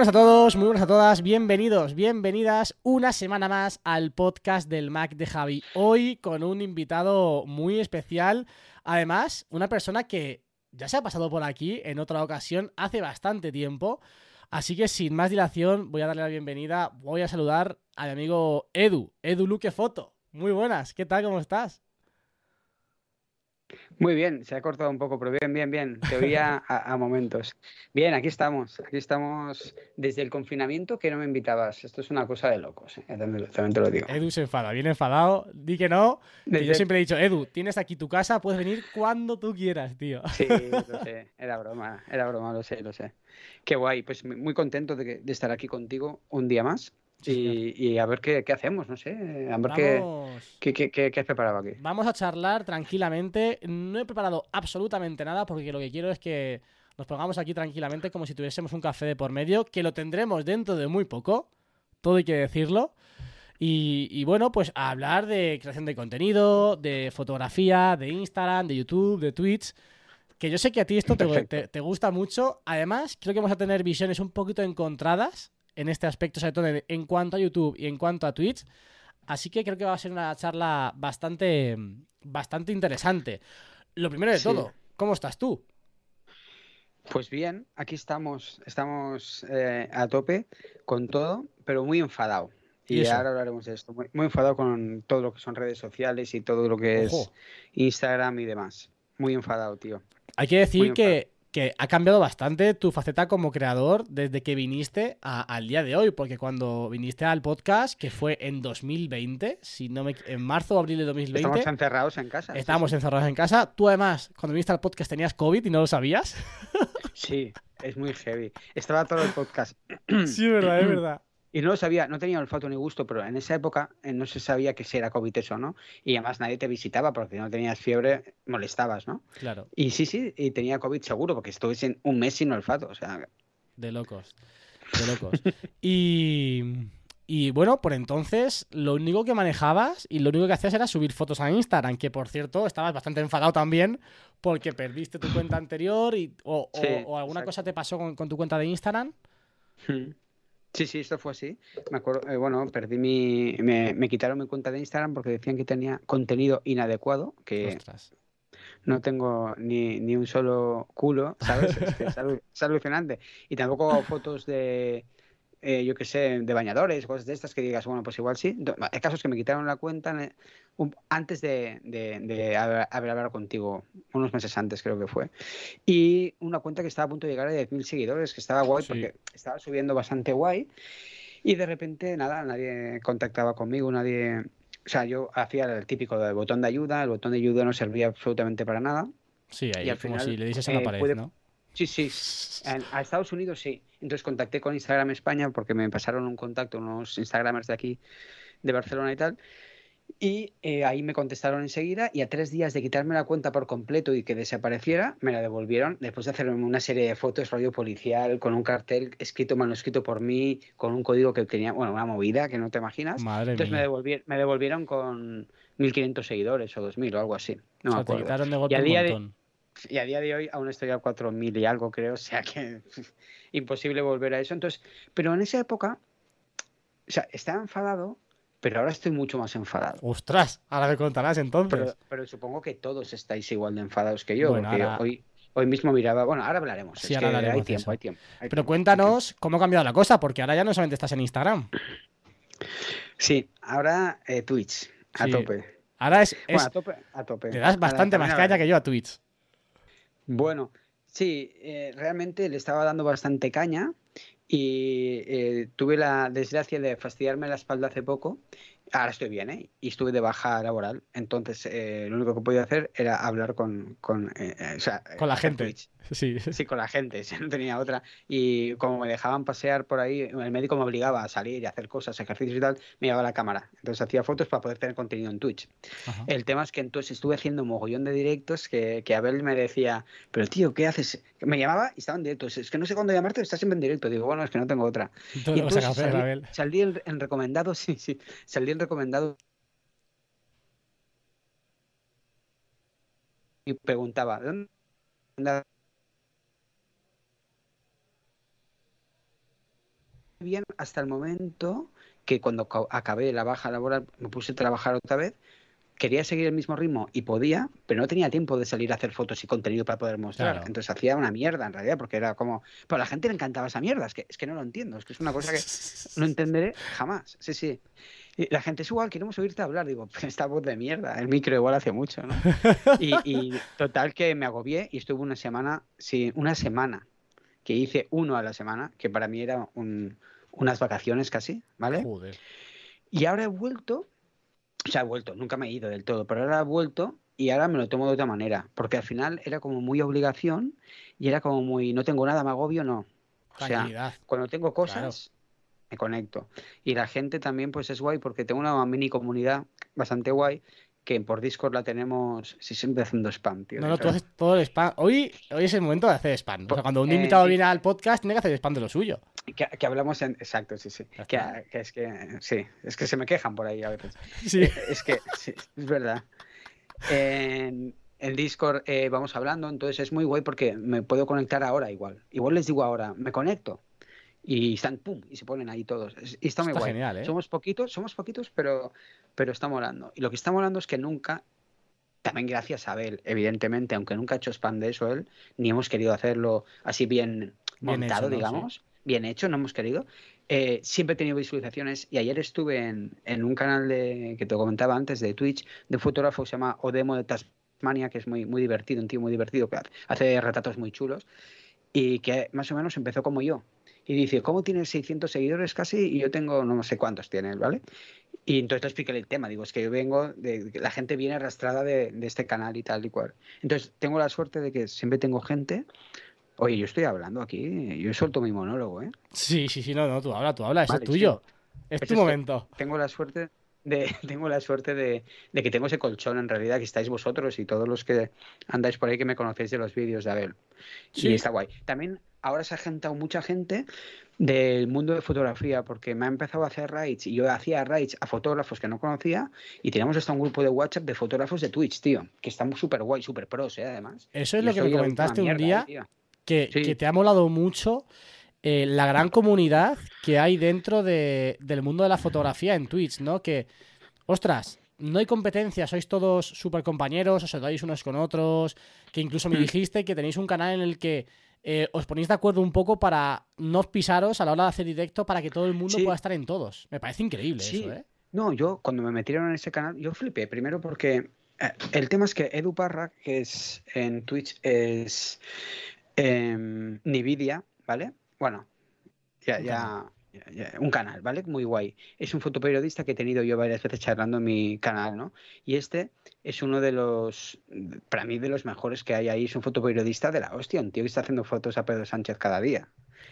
Buenas a todos, muy buenas a todas, bienvenidos, bienvenidas una semana más al podcast del Mac de Javi. Hoy con un invitado muy especial, además una persona que ya se ha pasado por aquí en otra ocasión hace bastante tiempo, así que sin más dilación voy a darle la bienvenida, voy a saludar a mi amigo Edu, Edu Luque Foto. Muy buenas, ¿qué tal? ¿Cómo estás? Muy bien, se ha cortado un poco, pero bien, bien, bien. Te oía a, a momentos. Bien, aquí estamos. Aquí estamos desde el confinamiento que no me invitabas. Esto es una cosa de locos, ¿eh? también, también te lo digo. Edu se enfada, viene enfadado, di que no, que yo Desde- siempre he dicho, Edu, tienes aquí tu casa, puedes venir cuando tú quieras, tío. Sí, lo sé. Era broma, era broma, lo sé, lo sé. Qué guay. Pues muy muy contento de, que- de estar aquí contigo un día más. Sí, Y, y a ver qué, qué hacemos, no sé. A ver qué, qué, has preparado aquí. Vamos a charlar tranquilamente. No he preparado absolutamente nada porque lo que quiero es que nos pongamos aquí tranquilamente como si tuviésemos un café de por medio, que lo tendremos dentro de muy poco, todo hay que decirlo. Y, y bueno, pues a hablar de creación de contenido, de fotografía, de Instagram, de YouTube, de Twitch. Que yo sé que a ti esto te- te gusta mucho. Además, creo que vamos a tener visiones un poquito encontradas en este aspecto, sobre todo en, en cuanto a YouTube y en cuanto a Twitch. Así que creo que va a ser una charla bastante, bastante interesante. Lo primero de Sí. todo, ¿cómo estás tú? Pues bien, aquí estamos, estamos eh, a tope con todo, pero muy enfadado. ¿Y ahora hablaremos de esto. Muy, muy enfadado con todo lo que son redes sociales y todo lo que Ojo. es Instagram y demás. Muy enfadado, tío. Hay que decir que, que ha cambiado bastante tu faceta como creador desde que viniste a- al día de hoy, porque cuando viniste al podcast, que fue en 2020, si no me, en marzo o abril de 2020, Estamos encerrados en casa. sí, estábamos sí. encerrados en casa. Tú además, cuando viniste al podcast tenías COVID y no lo sabías. Sí, es muy heavy. Estaba todo el podcast sí, es verdad, es verdad. Y no lo sabía, no tenía olfato ni gusto, pero en esa época eh, no se sabía que si era COVID eso, ¿no? Y además nadie te visitaba porque si no tenías fiebre, molestabas, ¿no? Claro, Y sí, sí, y tenía COVID seguro porque estuve sin, un mes sin olfato, o sea, de locos. De locos. y, y bueno, por entonces lo único que manejabas y lo único que hacías era subir fotos a Instagram, que por cierto estabas bastante enfadado también porque perdiste tu cuenta anterior y, o, o- Sí, o alguna exacto. cosa te pasó con, con tu cuenta de Instagram. Mm. Sí, sí, esto fue así. Me acuerdo, eh, bueno, perdí mi, me, me quitaron mi cuenta de Instagram porque decían que tenía contenido inadecuado, que Ostras. no tengo ni, ni un solo culo, ¿sabes? Es, que es alu- es alucinante. Y tampoco fotos de, eh, yo qué sé, de bañadores, cosas de estas que digas, bueno, pues igual sí. Hay casos que me quitaron la cuenta antes de, de, de haber, haber hablado contigo, unos meses antes creo que fue. Y una cuenta que estaba a punto de llegar a 10.000 seguidores, que estaba guay Sí. porque estaba subiendo bastante guay. Y de repente, nada, nadie contactaba conmigo, nadie... O sea, yo hacía el típico del botón de ayuda, el botón de ayuda no servía absolutamente para nada. Sí, ahí, Y al como final, si le dices a una eh, pared, puede- ¿no? Sí, sí. En- a Estados Unidos sí. Entonces contacté con Instagram España porque me pasaron un contacto unos Instagramers de aquí, de Barcelona y tal. Y eh, ahí me contestaron enseguida y a tres días de quitarme la cuenta por completo y que desapareciera, me la devolvieron después de hacerme una serie de fotos rollo policial con un cartel escrito, manuscrito por mí, con un código que tenía, bueno, una movida que no te imaginas. Madre Entonces me, mía. devolvieron, me devolvieron con 1.500 seguidores o 2.000 o algo así. No o sea, me te acuerdo. quitaron de golpe a un día de- montón. Y a día de hoy aún estoy a 4.000 y algo, creo, o sea que imposible volver a eso. Entonces, pero en esa época, o sea, estaba enfadado, pero ahora estoy mucho más enfadado. Ostras, ahora me contarás entonces. Pero, pero supongo que todos estáis igual de enfadados que yo, Bueno, porque ahora- hoy, hoy mismo miraba, bueno, ahora hablaremos, Sí, es ahora que hablaremos hay tiempo, hay tiempo. hay Pero tiempo. cuéntanos cómo ha cambiado la cosa, porque ahora ya no solamente estás en Instagram. Sí, ahora eh, Twitch, a Sí. tope. Ahora es, Bueno, es- a tope, a tope. le das bastante más caña que yo a Twitch. Bueno, sí, eh, realmente le estaba dando bastante caña y eh, tuve la desgracia de fastidiarme la espalda hace poco. Ahora estoy bien, ¿eh? Y estuve de baja laboral. Entonces, eh, lo único que podía hacer era hablar con, con, eh, eh, o sea, Con la gente. Twitch. Sí. Sí, con la gente, no tenía otra. Y como me dejaban pasear por ahí, el médico me obligaba a salir y hacer cosas, ejercicios y tal, me llevaba la cámara. Entonces hacía fotos para poder tener contenido en Twitch. Ajá. El tema es que entonces estuve haciendo un mogollón de directos que, que Abel me decía, pero tío, ¿qué haces? Me llamaba y estaba en directo. Es que no sé cuándo llamarte, estás siempre en directo. Digo, bueno, es que no tengo otra. Todo Y entonces salí, Abel. salí en, en recomendado, sí, sí, salí en recomendado y preguntaba, ¿de dónde bien hasta el momento que cuando ca- acabé la baja laboral me puse a trabajar otra vez. Quería seguir el mismo ritmo y podía, pero no tenía tiempo de salir a hacer fotos y contenido para poder mostrar. Claro. Entonces hacía una mierda en realidad, porque era como. Pero a la gente le encantaba esa mierda, es que, es que no lo entiendo, es que es una cosa que no entenderé jamás. Sí, sí. La gente es igual, queremos oírte hablar. Digo, esta voz de mierda, el micro igual hace mucho, ¿no? Y, y total que me agobié y estuve una semana, sí, una semana, que hice uno a la semana, que para mí era un- unas vacaciones casi, ¿vale? Joder. Y ahora he vuelto, o sea, he vuelto, nunca me he ido del todo, pero ahora he vuelto y ahora me lo tomo de otra manera, porque al final era como muy obligación y era como muy, no tengo nada, me agobio, no. O sea, cuando tengo cosas, me conecto. Y la gente también, pues es guay, porque tengo una mini comunidad bastante guay, que por Discord la tenemos, si siempre haciendo spam, tío. No, no, tú haces todo el spam. Hoy, hoy es el momento de hacer spam. O sea, Po- cuando un eh, invitado viene al podcast, tiene que hacer spam de lo suyo. Que, que hablamos en... Exacto, sí, sí. Que es que, sí, es que se me quejan por ahí a veces. Sí. Eh, Es que, sí, es verdad. En, en Discord eh, vamos hablando, entonces es muy guay porque me puedo conectar ahora igual. Igual les digo ahora, me conecto. Y están, pum, y se ponen ahí todos. Y está muy Está guay. genial, ¿eh? Somos poquitos, somos poquitos, pero, pero está molando. Y lo que está molando es que nunca, también gracias a Abel, evidentemente, aunque nunca ha hecho spam de eso él, ni hemos querido hacerlo así bien Bien montado, hecho, ¿no? digamos, bien hecho, no hemos querido. Eh, siempre he tenido visualizaciones y ayer estuve en, en un canal de, que te comentaba antes de Twitch de un fotógrafo que se llama Odemo de Tasmania, que es muy, muy divertido, un tío muy divertido, que hace retratos muy chulos y que más o menos empezó como yo. Y dice, ¿cómo tienes 600 seguidores casi? Y yo tengo no sé cuántos tiene él, ¿vale? Y entonces le expliqué el tema. Digo, es que yo vengo, de, la gente viene arrastrada de, de este canal y tal y cual. Entonces tengo la suerte de que siempre tengo gente. Oye, yo estoy hablando aquí, yo suelto mi monólogo, ¿eh? Sí, sí, sí, no, no, tú habla, tú habla, Vale, es tuyo. Es Pues tu es momento. Tengo la suerte de, tengo la suerte de, de que tengo ese colchón en realidad, que estáis vosotros y todos los que andáis por ahí que me conocéis de los vídeos de Abel. Sí. Y está guay. También ahora se ha juntado mucha gente del mundo de fotografía, porque me ha empezado a hacer raids y yo hacía raids a fotógrafos que no conocía y teníamos hasta un grupo de WhatsApp de fotógrafos de Twitch, tío, que están súper guay, súper pros, ¿eh? además. Eso es lo que me comentaste un día, eh, que, Sí. que te ha molado mucho eh, la gran comunidad que hay dentro de- del mundo de la fotografía en Twitch, ¿no? Que, ostras, no hay competencia, sois todos súper compañeros, os ayudáis unos con otros, que incluso me Mm. dijiste que tenéis un canal en el que eh, os ponéis de acuerdo un poco para no pisaros a la hora de hacer directo para que todo el mundo Sí. pueda estar en todos. Me parece increíble Sí. eso, ¿eh? No, yo cuando me metieron en ese canal, yo flipé. Primero porque eh, el tema es que Edu Parra, que es en Twitch, es em, Nvidia, ¿vale? Bueno, ya- ya- un canal, ¿vale? Muy guay. Es un fotoperiodista que he tenido yo varias veces charlando en mi canal, ¿no? Y este es uno de los, para mí, de los mejores que hay ahí. Es un fotoperiodista de la hostia, un tío que está haciendo fotos a Pedro Sánchez cada día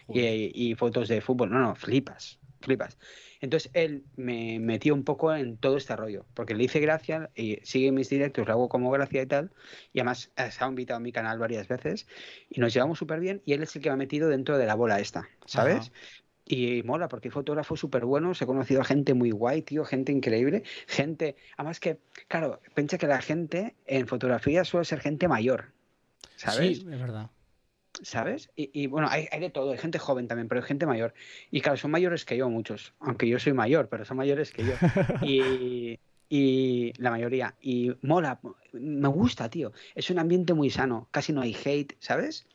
y, y fotos de fútbol. No, no, flipas, flipas. Entonces él me metió un poco en todo este rollo, porque le hice gracia y sigue mis directos, lo hago como gracia y tal, y además eh, se ha invitado a mi canal varias veces y nos llevamos súper bien y él es el que me ha metido dentro de la bola esta, ¿sabes? Ajá. Y mola, porque hay fotógrafos súper buenos, he conocido a gente muy guay, tío, gente increíble, gente, además que, claro, piensa que la gente en fotografía suele ser gente mayor, ¿sabes? Sí, es verdad. ¿sabes? Y, y, bueno, hay, hay de todo, hay gente joven también, pero hay gente mayor. Y claro, son mayores que yo muchos, aunque yo soy mayor, pero son mayores que yo. Y, y la mayoría. Y mola, me gusta, tío. Es un ambiente muy sano, casi no hay hate, ¿sabes?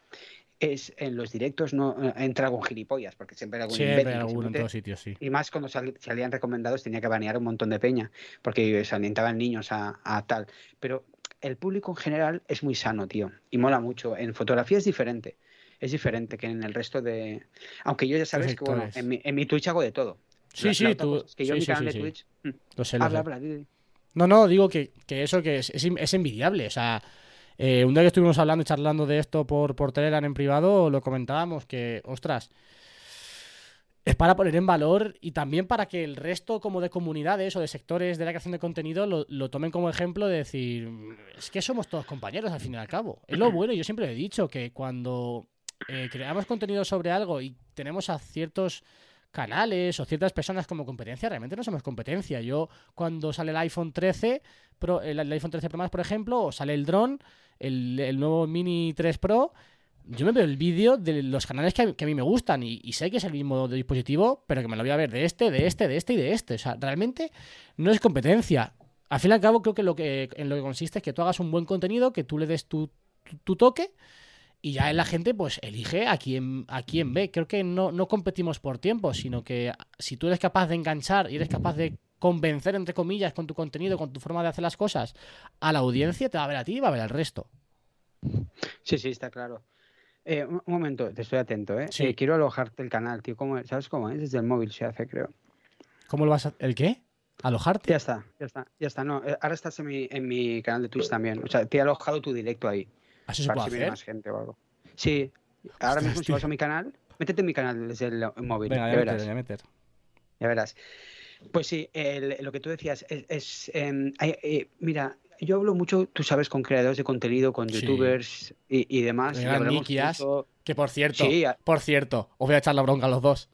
Es, en los directos no eh, entra algún gilipollas, porque siempre hay algún Siempre en todos sitios, sí. Y más cuando sal- salían recomendados tenía que banear un montón de peña, porque se alientaban niños a, a tal. Pero el público en general es muy sano, tío, y mola mucho. En fotografía es diferente. es diferente que en el resto de... Aunque yo ya sabes que, bueno, en mi, en mi Twitch hago de todo. Sí, La- sí, la tú- cosa es que yo sí, en mi sí, canal sí, de sí. Twitch... Lo sé, lo Habla, sé. habla. No, no, digo que, que eso que es, es, es envidiable. O sea, eh, un día que estuvimos hablando y charlando de esto por, por Telegram en privado, lo comentábamos que, ostras, es para poner en valor y también para que el resto como de comunidades o de sectores de la creación de contenido lo, lo tomen como ejemplo de decir, es que somos todos compañeros al fin y al cabo. Es lo bueno, yo siempre he dicho que cuando eh, creamos contenido sobre algo y tenemos a ciertos canales o ciertas personas como competencia, realmente no somos competencia. Yo cuando sale el iPhone 13 Pro, el, iPhone 13 Pro Max, por ejemplo, o sale el dron, el, nuevo Mini 3 Pro, yo me veo el vídeo de los canales que a, mí me gustan y, y sé que es el mismo dispositivo, pero que me lo voy a ver de este, de este, de este y de este. O sea, realmente no es competencia. Al fin y al cabo, creo que, lo que en lo que consiste es que tú hagas un buen contenido, que tú le des tu, tu toque y ya la gente pues elige a quien, a quien ve. Creo que no, no competimos por tiempo, sino que si tú eres capaz de enganchar y eres capaz de convencer, entre comillas, con tu contenido, con tu forma de hacer las cosas, a la audiencia, te va a ver a ti y va a ver al resto. Sí, sí, está claro. Eh, un, momento, te estoy atento, ¿eh? Sí. Eh, Quiero alojarte el canal, tío. ¿Cómo es? ¿Sabes cómo es? Desde el móvil se hace, creo. ¿Cómo lo vas a ¿El qué? ¿Alojarte? Ya está, ya está, ya está. No, eh, ahora estás en mi, en mi canal de Twitch también. O sea, te he alojado tu directo ahí. ¿Eso se para puede si hacer? más gente o algo. Sí, ahora Ostras, mismo si vas a mi canal, métete en mi canal desde el móvil. Venga, ya ya meter, verás. ya meter. Ya verás. Pues sí, el- lo que tú decías es, es, em, eh, mira, yo hablo mucho, tú sabes, con creadores de contenido, con Sí. youtubers y, y demás. y Nikias. mucho- Que por cierto, Sí, a- por cierto, os voy a echar la bronca a los dos.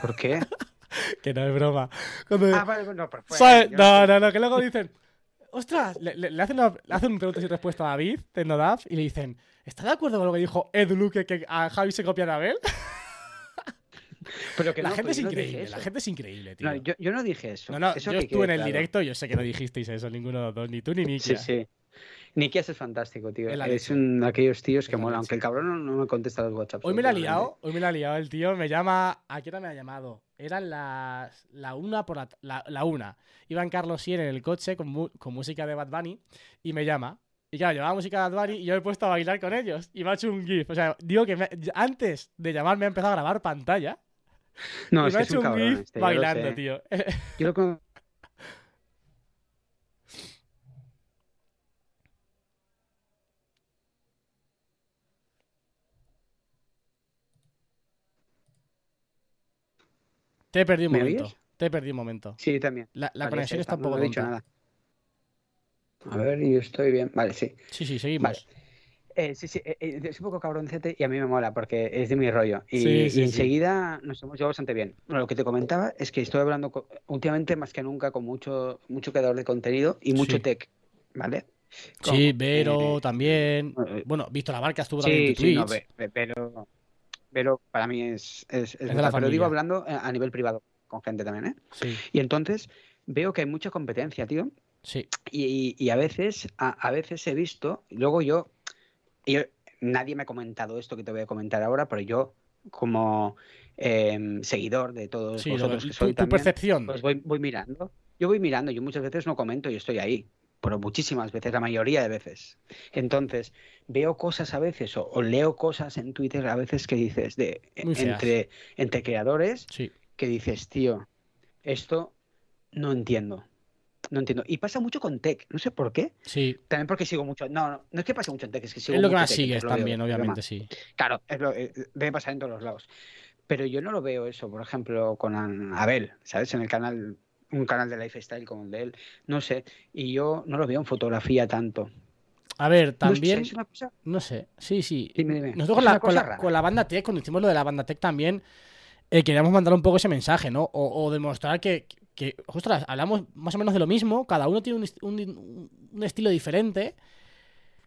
¿por qué? Que no es broma. Cuando- ah, vale, bueno, pero fue- ¿Sabes? yo No, sé. no, no, que luego dicen, ostras, le, le- le hacen, una- le hacen un preguntas y respuesta a David, de Nodaf, y le dicen, ¿está de acuerdo con lo que dijo Ed Luque que a Javi se copia de Abel? Pero que la no, gente pero es no increíble, la gente es increíble, tío. No, yo, yo no dije eso. No, no, Eso yo que estuve en el claro. directo y yo sé que no dijisteis eso, ninguno de los dos, ni tú ni Nikia. Sí, sí. Nikias es fantástico, tío. Es un de aquellos tíos que la mola, aunque el cabrón no, no me contesta los WhatsApp. Hoy me la ha liado, hoy me la ha liado el tío, me llama, ¿a qué hora me ha llamado? Eran las, la una por la, la, la una. Iban Carlos Sier en el coche con, mu- con música de Bad Bunny y me llama. Y claro, llevaba música de Bad Bunny y yo me he puesto a bailar con ellos. Y me ha hecho un GIF. O sea, digo que me- antes de llamar me ha empezado a grabar pantalla. No, y es me ha es hecho un cabrón GIF este, bailando, tío. Yo lo Te he perdido un ¿Me momento. oyes? Te he perdido un momento. Sí, también. La, la Vale, conexión está un no poco he dicho nada. A ver, yo estoy bien. Vale, sí. Sí, sí, seguimos. Eh, sí, sí, eh, eh, es un poco cabroncete y a mí me mola porque es de mi rollo. Y, Sí, y sí, sí. enseguida nos hemos llevado bastante bien. Bueno, lo que te comentaba es que estoy hablando últimamente más que nunca con mucho, mucho creador de contenido y mucho tech, ¿vale? Sí, Vero eh, también. Bueno, Víctor Abarca estuvo también en sí, no, Twitch. Pero, para mí es, es, es de la brutal. Pero digo hablando eh, a nivel privado con gente también, ¿eh? Sí, Y entonces veo que hay mucha competencia, tío. sí. Y, y a veces, a, a veces he visto, luego yo, yo- nadie me ha comentado esto que te voy a comentar ahora, pero yo, como em, seguidor de todos Sí, lo- vosotros que soy tu también, percepción. pues voy, voy mirando. Yo voy mirando, yo muchas veces no comento y estoy ahí, pero muchísimas veces, la mayoría de veces. Entonces, veo cosas a veces o, o leo cosas en Twitter a veces que dices de entre, entre creadores Sí. que dices, tío, esto no entiendo. No entiendo. Y pasa mucho con tech, no sé por qué. Sí, También porque sigo mucho. No, no, no es que pase mucho en tech, es que sigo es lo que más tech, sigues veo, también, obviamente, sí. Claro, es lo, eh, debe pasar en todos los lados. Pero yo no lo veo eso, por ejemplo, con Abel, ¿sabes? En el canal, un canal de lifestyle como el de él, no sé. Y yo no lo veo en fotografía tanto. A ver, No sé, también, una cosa. no sé, sí, sí. Dime, dime. Nosotros con la, una con, cosa la, rara. con la banda Tech, cuando hicimos lo de la banda Tech también, eh, queríamos mandar un poco ese mensaje, ¿no? O, o demostrar que, que, ostras, hablamos más o menos de lo mismo, cada uno tiene un- un estilo diferente,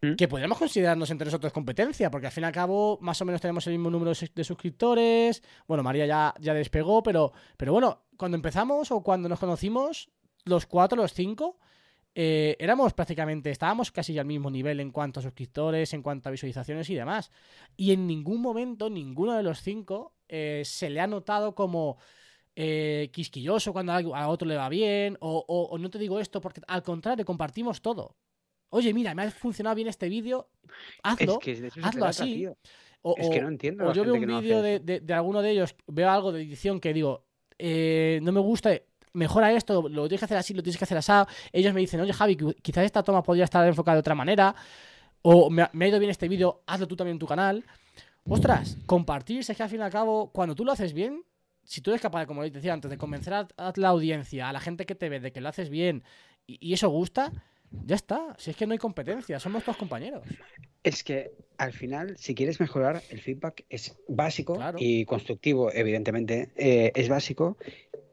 ¿Mm? que podríamos considerarnos entre nosotros competencia, porque al fin y al cabo más o menos tenemos el mismo número de sus- de suscriptores, bueno, María ya, ya despegó, pero, pero bueno, cuando empezamos o cuando nos conocimos, los cuatro, los cinco, eh, éramos prácticamente, estábamos casi al mismo nivel en cuanto a suscriptores, en cuanto a visualizaciones y demás. Y en ningún momento, ninguno de los cinco eh, se le ha notado como eh, quisquilloso cuando a otro le va bien, o no te digo esto porque al contrario, compartimos todo. Oye, mira, me ha funcionado bien este vídeo, hazlo. Es que hazlo trata, así. tío. O, Es que no entiendo o la yo veo un no vídeo de, de- de alguno de ellos, veo algo de edición que digo, eh, no me gusta, mejora esto, lo tienes que hacer así, lo tienes que hacer así. Ellos me dicen, oye Javi, qui- quizás esta toma podría estar enfocada de otra manera. O me ha, me ha ido bien este vídeo, hazlo tú también en tu canal. Ostras, compartir, es que al fin y al cabo, cuando tú lo haces bien, si tú eres capaz, como les decía antes, de convencer a, a la audiencia, a la gente que te ve, de que lo haces bien y, y eso gusta, ya está. Si es que no hay competencia, somos todos compañeros. Es que al final, si quieres mejorar, el feedback es básico Claro. y constructivo, evidentemente, eh, es básico.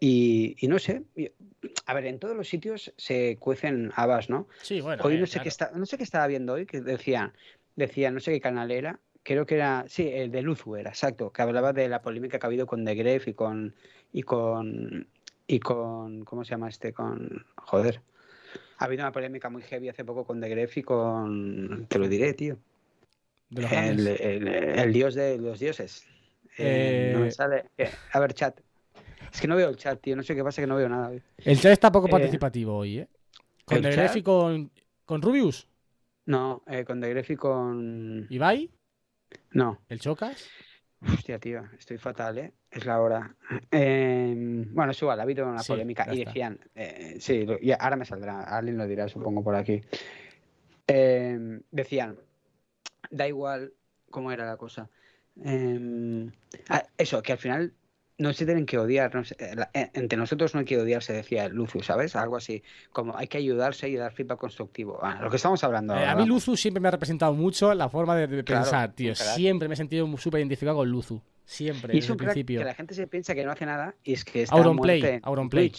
Y, y no sé, a ver, en todos los sitios se cuecen habas, ¿no? Sí, bueno. Hoy eh, no sé claro. qué está, no sé qué estaba viendo hoy, que decía, decía, no sé qué canal era, creo que era, sí, el de Luzu era, exacto, que hablaba de la polémica que ha habido con The Gref y con, y con, y con, ¿cómo se llama este? Con, joder, ha habido una polémica muy heavy hace poco con The Gref y con, te lo diré, tío, De los el, grandes. el- el dios de los dioses. Eh, no me Eh, sale. eh, A ver, chat. Es que no veo el chat, tío. No sé qué pasa que no veo nada. hoy. El chat está poco participativo hoy, ¿eh? Con ¿el The Gref y con, con Rubius. No, eh, con The Gref y con. Ibai, No. el Chocas. Hostia, tío, estoy fatal, ¿eh? Es la hora. Eh, bueno, es igual, ha habido una Sí, polémica y decían, eh, sí, y ahora me saldrá, alguien lo dirá, supongo, por aquí. Eh, decían, da igual cómo era la cosa. Eh, ah, eso, que al final no se tienen que odiar, no sé, eh, eh, entre nosotros no hay que odiarse, decía Lucio, ¿sabes? Algo así, como hay que ayudarse y dar feedback constructivo. Ah, lo que estamos hablando Eh, ahora, a mí. Luzu siempre me ha representado mucho la forma de, de Claro, pensar, tío. Siempre me he sentido súper identificado con Luzu. Siempre, Y es desde el principio. que la gente se piensa que no hace nada y es que está Auronplay, Auronplay.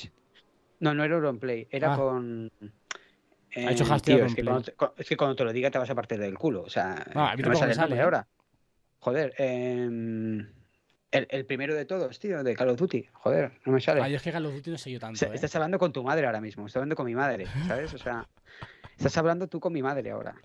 No, no era Auronplay, era Ah. con... Ha hecho eh, hashtag tío, es que, cuando te, cu- es que cuando te lo diga te vas a partir del culo. O sea, Ah, a mí no me sale ¿eh? ahora. Joder, em, el, el primero de todos, tío, de Call of Duty. Joder, no me sale. Ay, es que Call of Duty no sé yo tanto, O sea, ¿eh? Estás hablando con tu madre ahora mismo, estás hablando con mi madre, ¿sabes? O sea, estás hablando tú con mi madre ahora.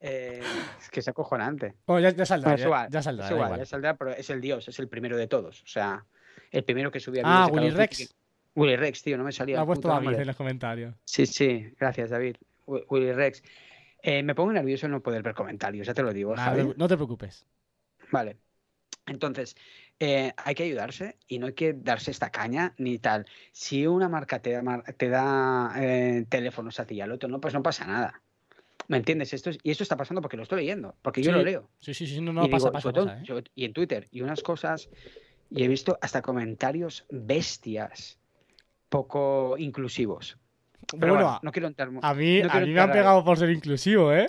Eh, es que es acojonante. Oh, ya, ya saldrá, Bueno, es ya, igual, ya saldrá, igual, ya saldrá, pero es el dios, es el primero de todos. O sea, el primero que subía Ah, Willy Rex. que- Willy Rex, tío, no me salía Lo ha puesto nombre. en los comentarios. Sí, sí, gracias, David. Wi- Willy Rex. Eh, me pongo nervioso no poder ver comentarios, ya te lo digo, no te preocupes. Vale. Entonces, eh, hay que ayudarse y no hay que darse esta caña ni tal. Si una marca te da, te da eh, teléfonos a ti y al otro, no, pues no pasa nada. ¿Me entiendes? Esto es- y esto está pasando porque lo estoy leyendo, porque yo lo leo. Sí, sí, sí, no, no, y pasa, digo, pasa, sobre todo- pasa, ¿eh? y en Twitter, y unas cosas, y he visto hasta comentarios bestias, poco inclusivos. Pero Bueno, bueno, no quiero entrar a mí, no a mí me han pegado por ser inclusivo, ¿eh?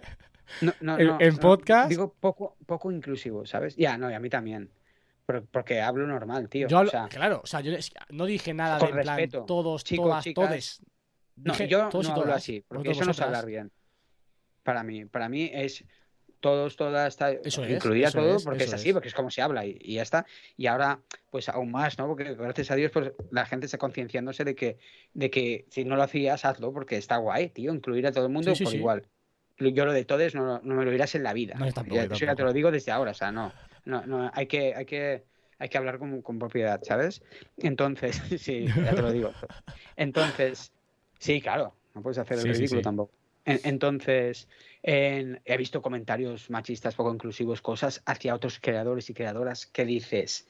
No, no, en- no, en podcast- Digo poco, poco inclusivo, ¿sabes? Ya, no, y a mí también. Pero- porque hablo normal, tío. Yo hablo- o sea, claro, o sea, yo es no dije nada de plan respeto. todos, Chicos, todas, chicas. todes. no, yo todos no hablo así, porque eso no es hablar bien. Para mí, para mí es todos, todas, Eso es, incluida eso todo, es, porque es así, es. porque es como se habla y, y ya está. Y ahora, pues aún más, ¿no? Porque gracias a Dios, pues la gente está concienciándose de que, de que si no lo hacías, hazlo, porque está guay, tío, incluir a todo el mundo Sí, sí, por sí. igual. Yo lo de todes no, no me lo dirás en la vida. No, tampoco, Ya- eso ya te lo digo desde ahora, o sea, no, no, no hay que, hay que, hay que hablar con, con propiedad, ¿sabes? Entonces, sí, ya te lo digo. Entonces, sí, claro, no puedes hacer el Sí, ridículo sí. tampoco. En- Entonces, en- he visto comentarios machistas poco inclusivos, cosas hacia otros creadores y creadoras que dices,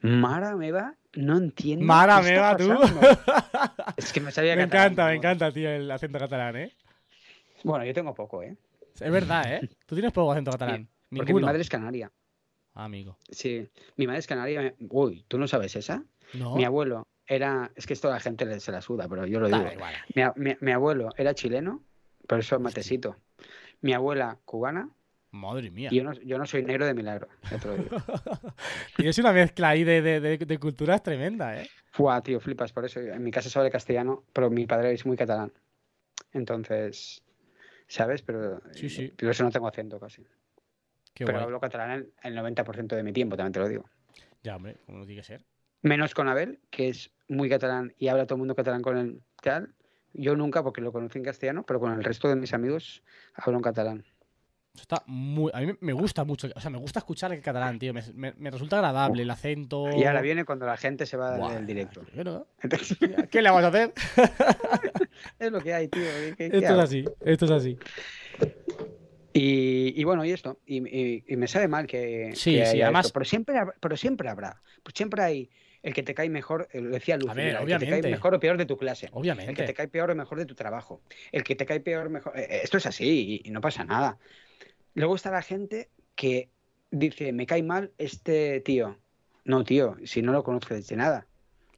Mara Meva, no entiendo. Mara qué Meva, está tú. pasando". Es que me sabía Me catalán, encanta, me encanta, tío, el acento catalán, ¿eh? Bueno, yo tengo poco, ¿eh? Es verdad, ¿eh? Tú tienes poco acento catalán. Porque mi madre es canaria. Ah, amigo. Sí, mi madre es canaria. Uy, ¿tú no sabes esa? No. Mi abuelo era. Es que esto a la gente se la suda, pero yo lo digo. Mi, a- mi- mi abuelo era chileno, pero eso es matecito. Mi abuela cubana Madre mía. y yo no, yo no soy negro de milagro. ya te lo digo. Y es una mezcla ahí de, de, de, de culturas tremenda, ¿eh? Fua, tío, flipas. Por eso en mi casa se habla castellano, pero mi padre es muy catalán. Entonces, ¿sabes? Pero, Sí, sí. pero eso no tengo acento casi. Qué pero guay. hablo catalán el, el 90% de mi tiempo, también te lo digo. Ya, hombre, como tiene que ser. Menos con Abel, que es muy catalán y habla todo el mundo catalán con él tal. Yo nunca, porque lo conocí en castellano, pero con el resto de mis amigos hablo en catalán. Está muy. A mí me- gusta mucho. O sea, me gusta escuchar el catalán, tío. Me, me- me resulta agradable el acento. Y ahora viene cuando la gente se va del directo. bueno, ¿Qué le vamos a hacer? es lo que hay, tío. ¿qué- qué- qué Esto es así. Esto es así. Y, y bueno, y esto, y, y- y me sabe mal que, Sí, que sí, además- esto, pero siempre, pero siempre habrá, pues siempre hay el que te cae mejor, eh, lo decía ver, mira, el que te obviamente. cae mejor o peor de tu clase, el que Obviamente. te cae peor o mejor de tu trabajo, el que te cae peor o mejor, eh, esto es así y, y no pasa nada. Luego está la gente que dice, me cae mal este tío. No, tío, si no lo conozco desde nada,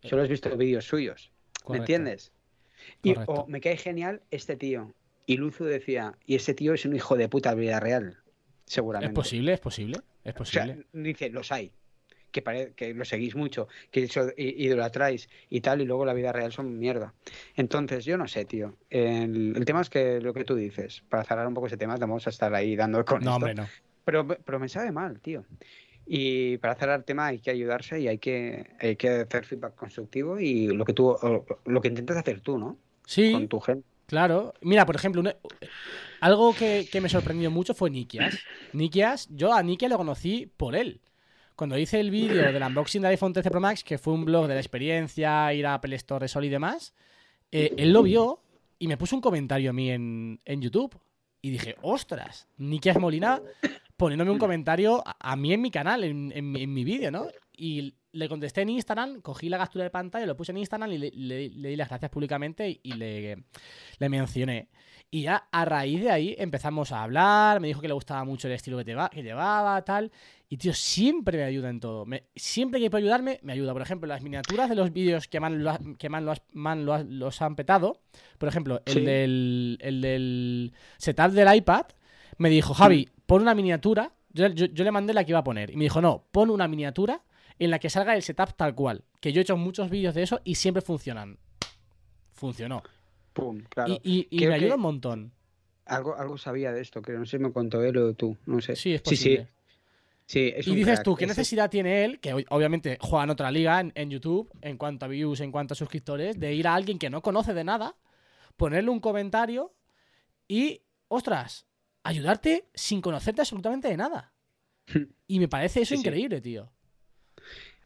solo has visto vídeos suyos. ¿Me entiendes? Y, o me cae genial este tío. Y Luzu decía, y ese tío es un hijo de puta en vida real. Es Seguramente. posible, es posible, es O sea, posible. dice, los hay. Que, pare- que lo seguís mucho, que eso idolatráis y tal, y luego la vida real son mierda. Entonces, yo no sé, tío. El, el tema es que lo que tú dices, para cerrar un poco ese tema, te vamos a estar ahí dando con no, esto. hombre, no. Pero, pero me sabe mal, tío. Y para cerrar el tema hay que ayudarse y hay que, hay que hacer feedback constructivo y lo que tú, lo que intentas hacer tú, ¿no? Sí, Con tu gente. Claro. Mira, por ejemplo, una- algo que, que me sorprendió mucho fue Nikias. Nikias, yo a Nikias lo conocí por él. Cuando hice el vídeo del unboxing del iPhone 13 Pro Max, que fue un blog de la experiencia, ir a Apple Store, Sol y demás, eh, él lo vio y me puso un comentario a mí en, en YouTube. Y dije, ostras, Nikias Molina poniéndome un comentario a, a mí en mi canal, en, en mi- en mi vídeo, ¿no? Y le contesté en Instagram, cogí la captura de pantalla, lo puse en Instagram y le, le- le di las gracias públicamente y, y le, le mencioné. Y ya a raíz de ahí empezamos a hablar, me dijo que le gustaba mucho el estilo que, lleva- que llevaba, tal. Y tío, siempre me ayuda en todo. Me- siempre que puede ayudarme, me ayuda. Por ejemplo, las miniaturas de los vídeos que más, lo, que más, lo, más lo los han petado. Por ejemplo, el, Sí. del, el del setup del iPad me dijo, Javi, pon una miniatura. Yo, yo- yo le mandé la que iba a poner. Y me dijo, no, pon una miniatura en la que salga el setup tal cual. Que yo he hecho muchos vídeos de eso y siempre funcionan. Funcionó. Pum, claro. Y, y- y Creo me ayuda un montón. Algo, algo sabía de esto, que no sé si me contó él o tú, no sé. Sí, es sí, posible. sí, y dices crack, tú, ¿qué ese- necesidad tiene él? Que ob- obviamente juega en otra liga en, en YouTube, en cuanto a views, en cuanto a suscriptores, de ir a alguien que no conoce de nada, ponerle un comentario y, ostras, ayudarte sin conocerte absolutamente de nada. Y me parece eso Sí, sí. increíble, tío.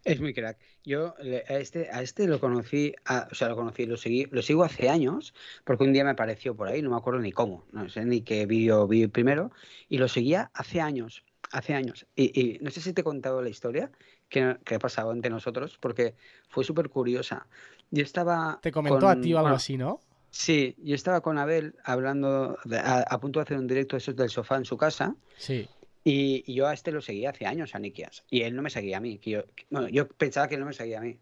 Es muy crack. Yo a este, a este lo conocí, a- o sea, lo conocí, lo seguí, lo sigo hace años, porque un día me apareció por ahí, no me acuerdo ni cómo, no sé ni qué vídeo vi primero, y lo seguía hace años, hace años. Y, y no sé si te he contado la historia que, que ha pasado entre nosotros, porque fue súper curiosa. Yo estaba Te comentó a ti o algo bueno, así, ¿no? Sí, yo estaba con Abel hablando, de- a, a punto de hacer un directo de esos del sofá en su casa, Sí. y, y yo a este lo seguía hace años, a Nikias. Y él no me seguía a mí. Que yo, que- bueno, yo pensaba que él no me seguía a mí.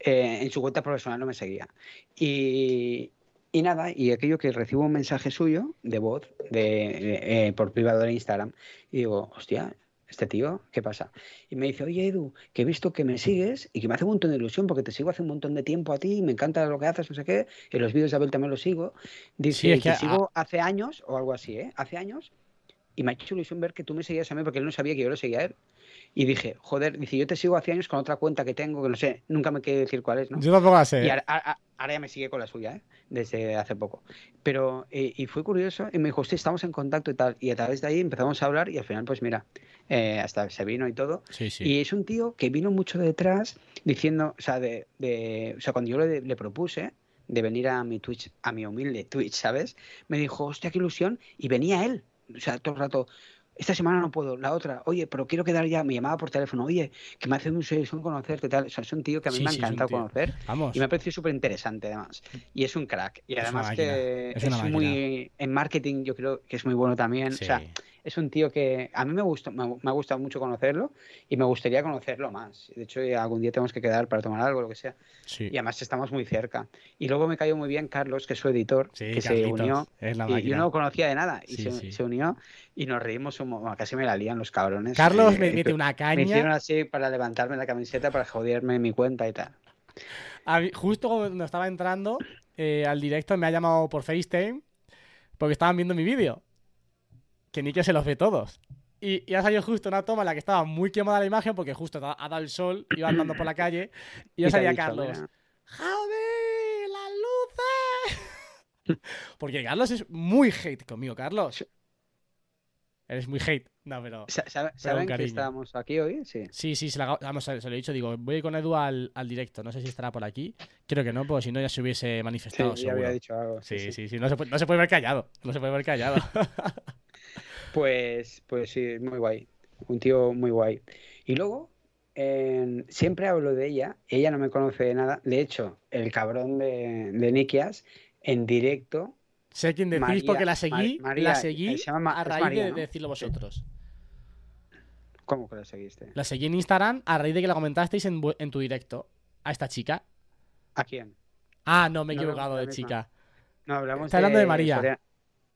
Eh, en su cuenta profesional no me seguía. Y, y nada, y aquello que recibo un mensaje suyo de voz de, eh, por privado de Instagram. Y digo, hostia, este tío, ¿qué pasa? Y me dice, oye Edu, que he visto que me sigues y que me hace un montón de ilusión porque te sigo hace un montón de tiempo a ti, me encanta lo que haces, no sé qué. En los vídeos de Abel también los sigo. Dice, Sí, es "Y que sigo hace años o algo así, ¿eh? Hace años y me ha hecho ilusión ver que tú me seguías a mí porque él no sabía que yo lo seguía a él. Y dije, joder, dice, yo te sigo hace años con otra cuenta que tengo, que no sé, nunca me quiere decir cuál es, ¿no? Yo tampoco la sé. Y ahora, ahora- ahora ya me sigue con la suya, ¿eh? Desde hace poco. Pero, eh, y fue curioso, y me dijo, sí, estamos en contacto y tal. Y a través de ahí empezamos a hablar y al final, pues mira, eh, hasta se vino y todo. Sí, sí. Y es un tío que vino mucho detrás diciendo, o sea, de, de- o sea cuando yo le, le propuse de venir a mi Twitch, a mi humilde Twitch, ¿sabes? Me dijo, hostia, qué ilusión. Y venía él, o sea, todo el rato. Esta semana no puedo, la otra, oye, pero quiero quedar ya, me llamaba por teléfono, oye, que me hace mucha ilusión conocerte, tal. O sea, es un tío que a mí Sí, me ha sí, un encantado conocer Vamos. y me ha parecido súper interesante además. Y es un crack. Y Es además que es muy... En marketing yo creo que es muy bueno también. Sí. O sea, es un tío que a mí me gusta, me, me ha gustado mucho conocerlo y me gustaría conocerlo más. De hecho, ya algún día tenemos que quedar para tomar algo, lo que sea. sí. Y además estás muy cerca. Y luego me cayó muy bien Carlos, que es su editor, Sí, que se Carlitos, unió. es la Y yo no lo conocía de nada. Y Sí, se, se unió y nos reímos, un bueno, casi me la lían los cabrones. Carlos Eh, me eh, mete una me hicieron caña. así para levantarme la camiseta, para joderme mi cuenta y tal. Mí- justo cuando estaba entrando eh, al directo me ha llamado por FaceTime porque estaban viendo mi vídeo. Que Nicky se los ve todos. Y, y ha salido justo una toma en la que estaba muy quemada la imagen porque justo ha dado el sol, iba andando por la calle y ya salía Carlos. "Mira". ¡Javi! ¡Las luces! porque Carlos es muy hate conmigo, Carlos. Eres muy hate. No, pero. ¿Saben que estábamos aquí hoy? Sí. Sí, sí, se lo, hago- vamos, se lo he dicho. Digo, voy con Edu al, al directo. No sé si estará por aquí. Creo que no, porque si no ya se hubiese Sí, manifestado. ya había seguro. dicho algo. Sí, sí, sí, No, se puede, no se puede ver callado. No se puede ver callado. Pues, pues sí, muy guay. Un tío muy guay. Y luego, en- siempre hablo de ella, ella no me conoce de nada. De hecho, el cabrón de, de Nikias, en directo, Sé quién decís María- porque la seguí, María, la seguí eh, se llama Ma- a raíz María, de ¿no? decirlo vosotros. ¿cómo que lo seguiste? La seguí en Instagram a raíz de que la comentasteis en, en tu directo. A esta chica. ¿A quién? Ah, no, me he No, equivocado la de misma. chica. No, hablamos Está hablando de María.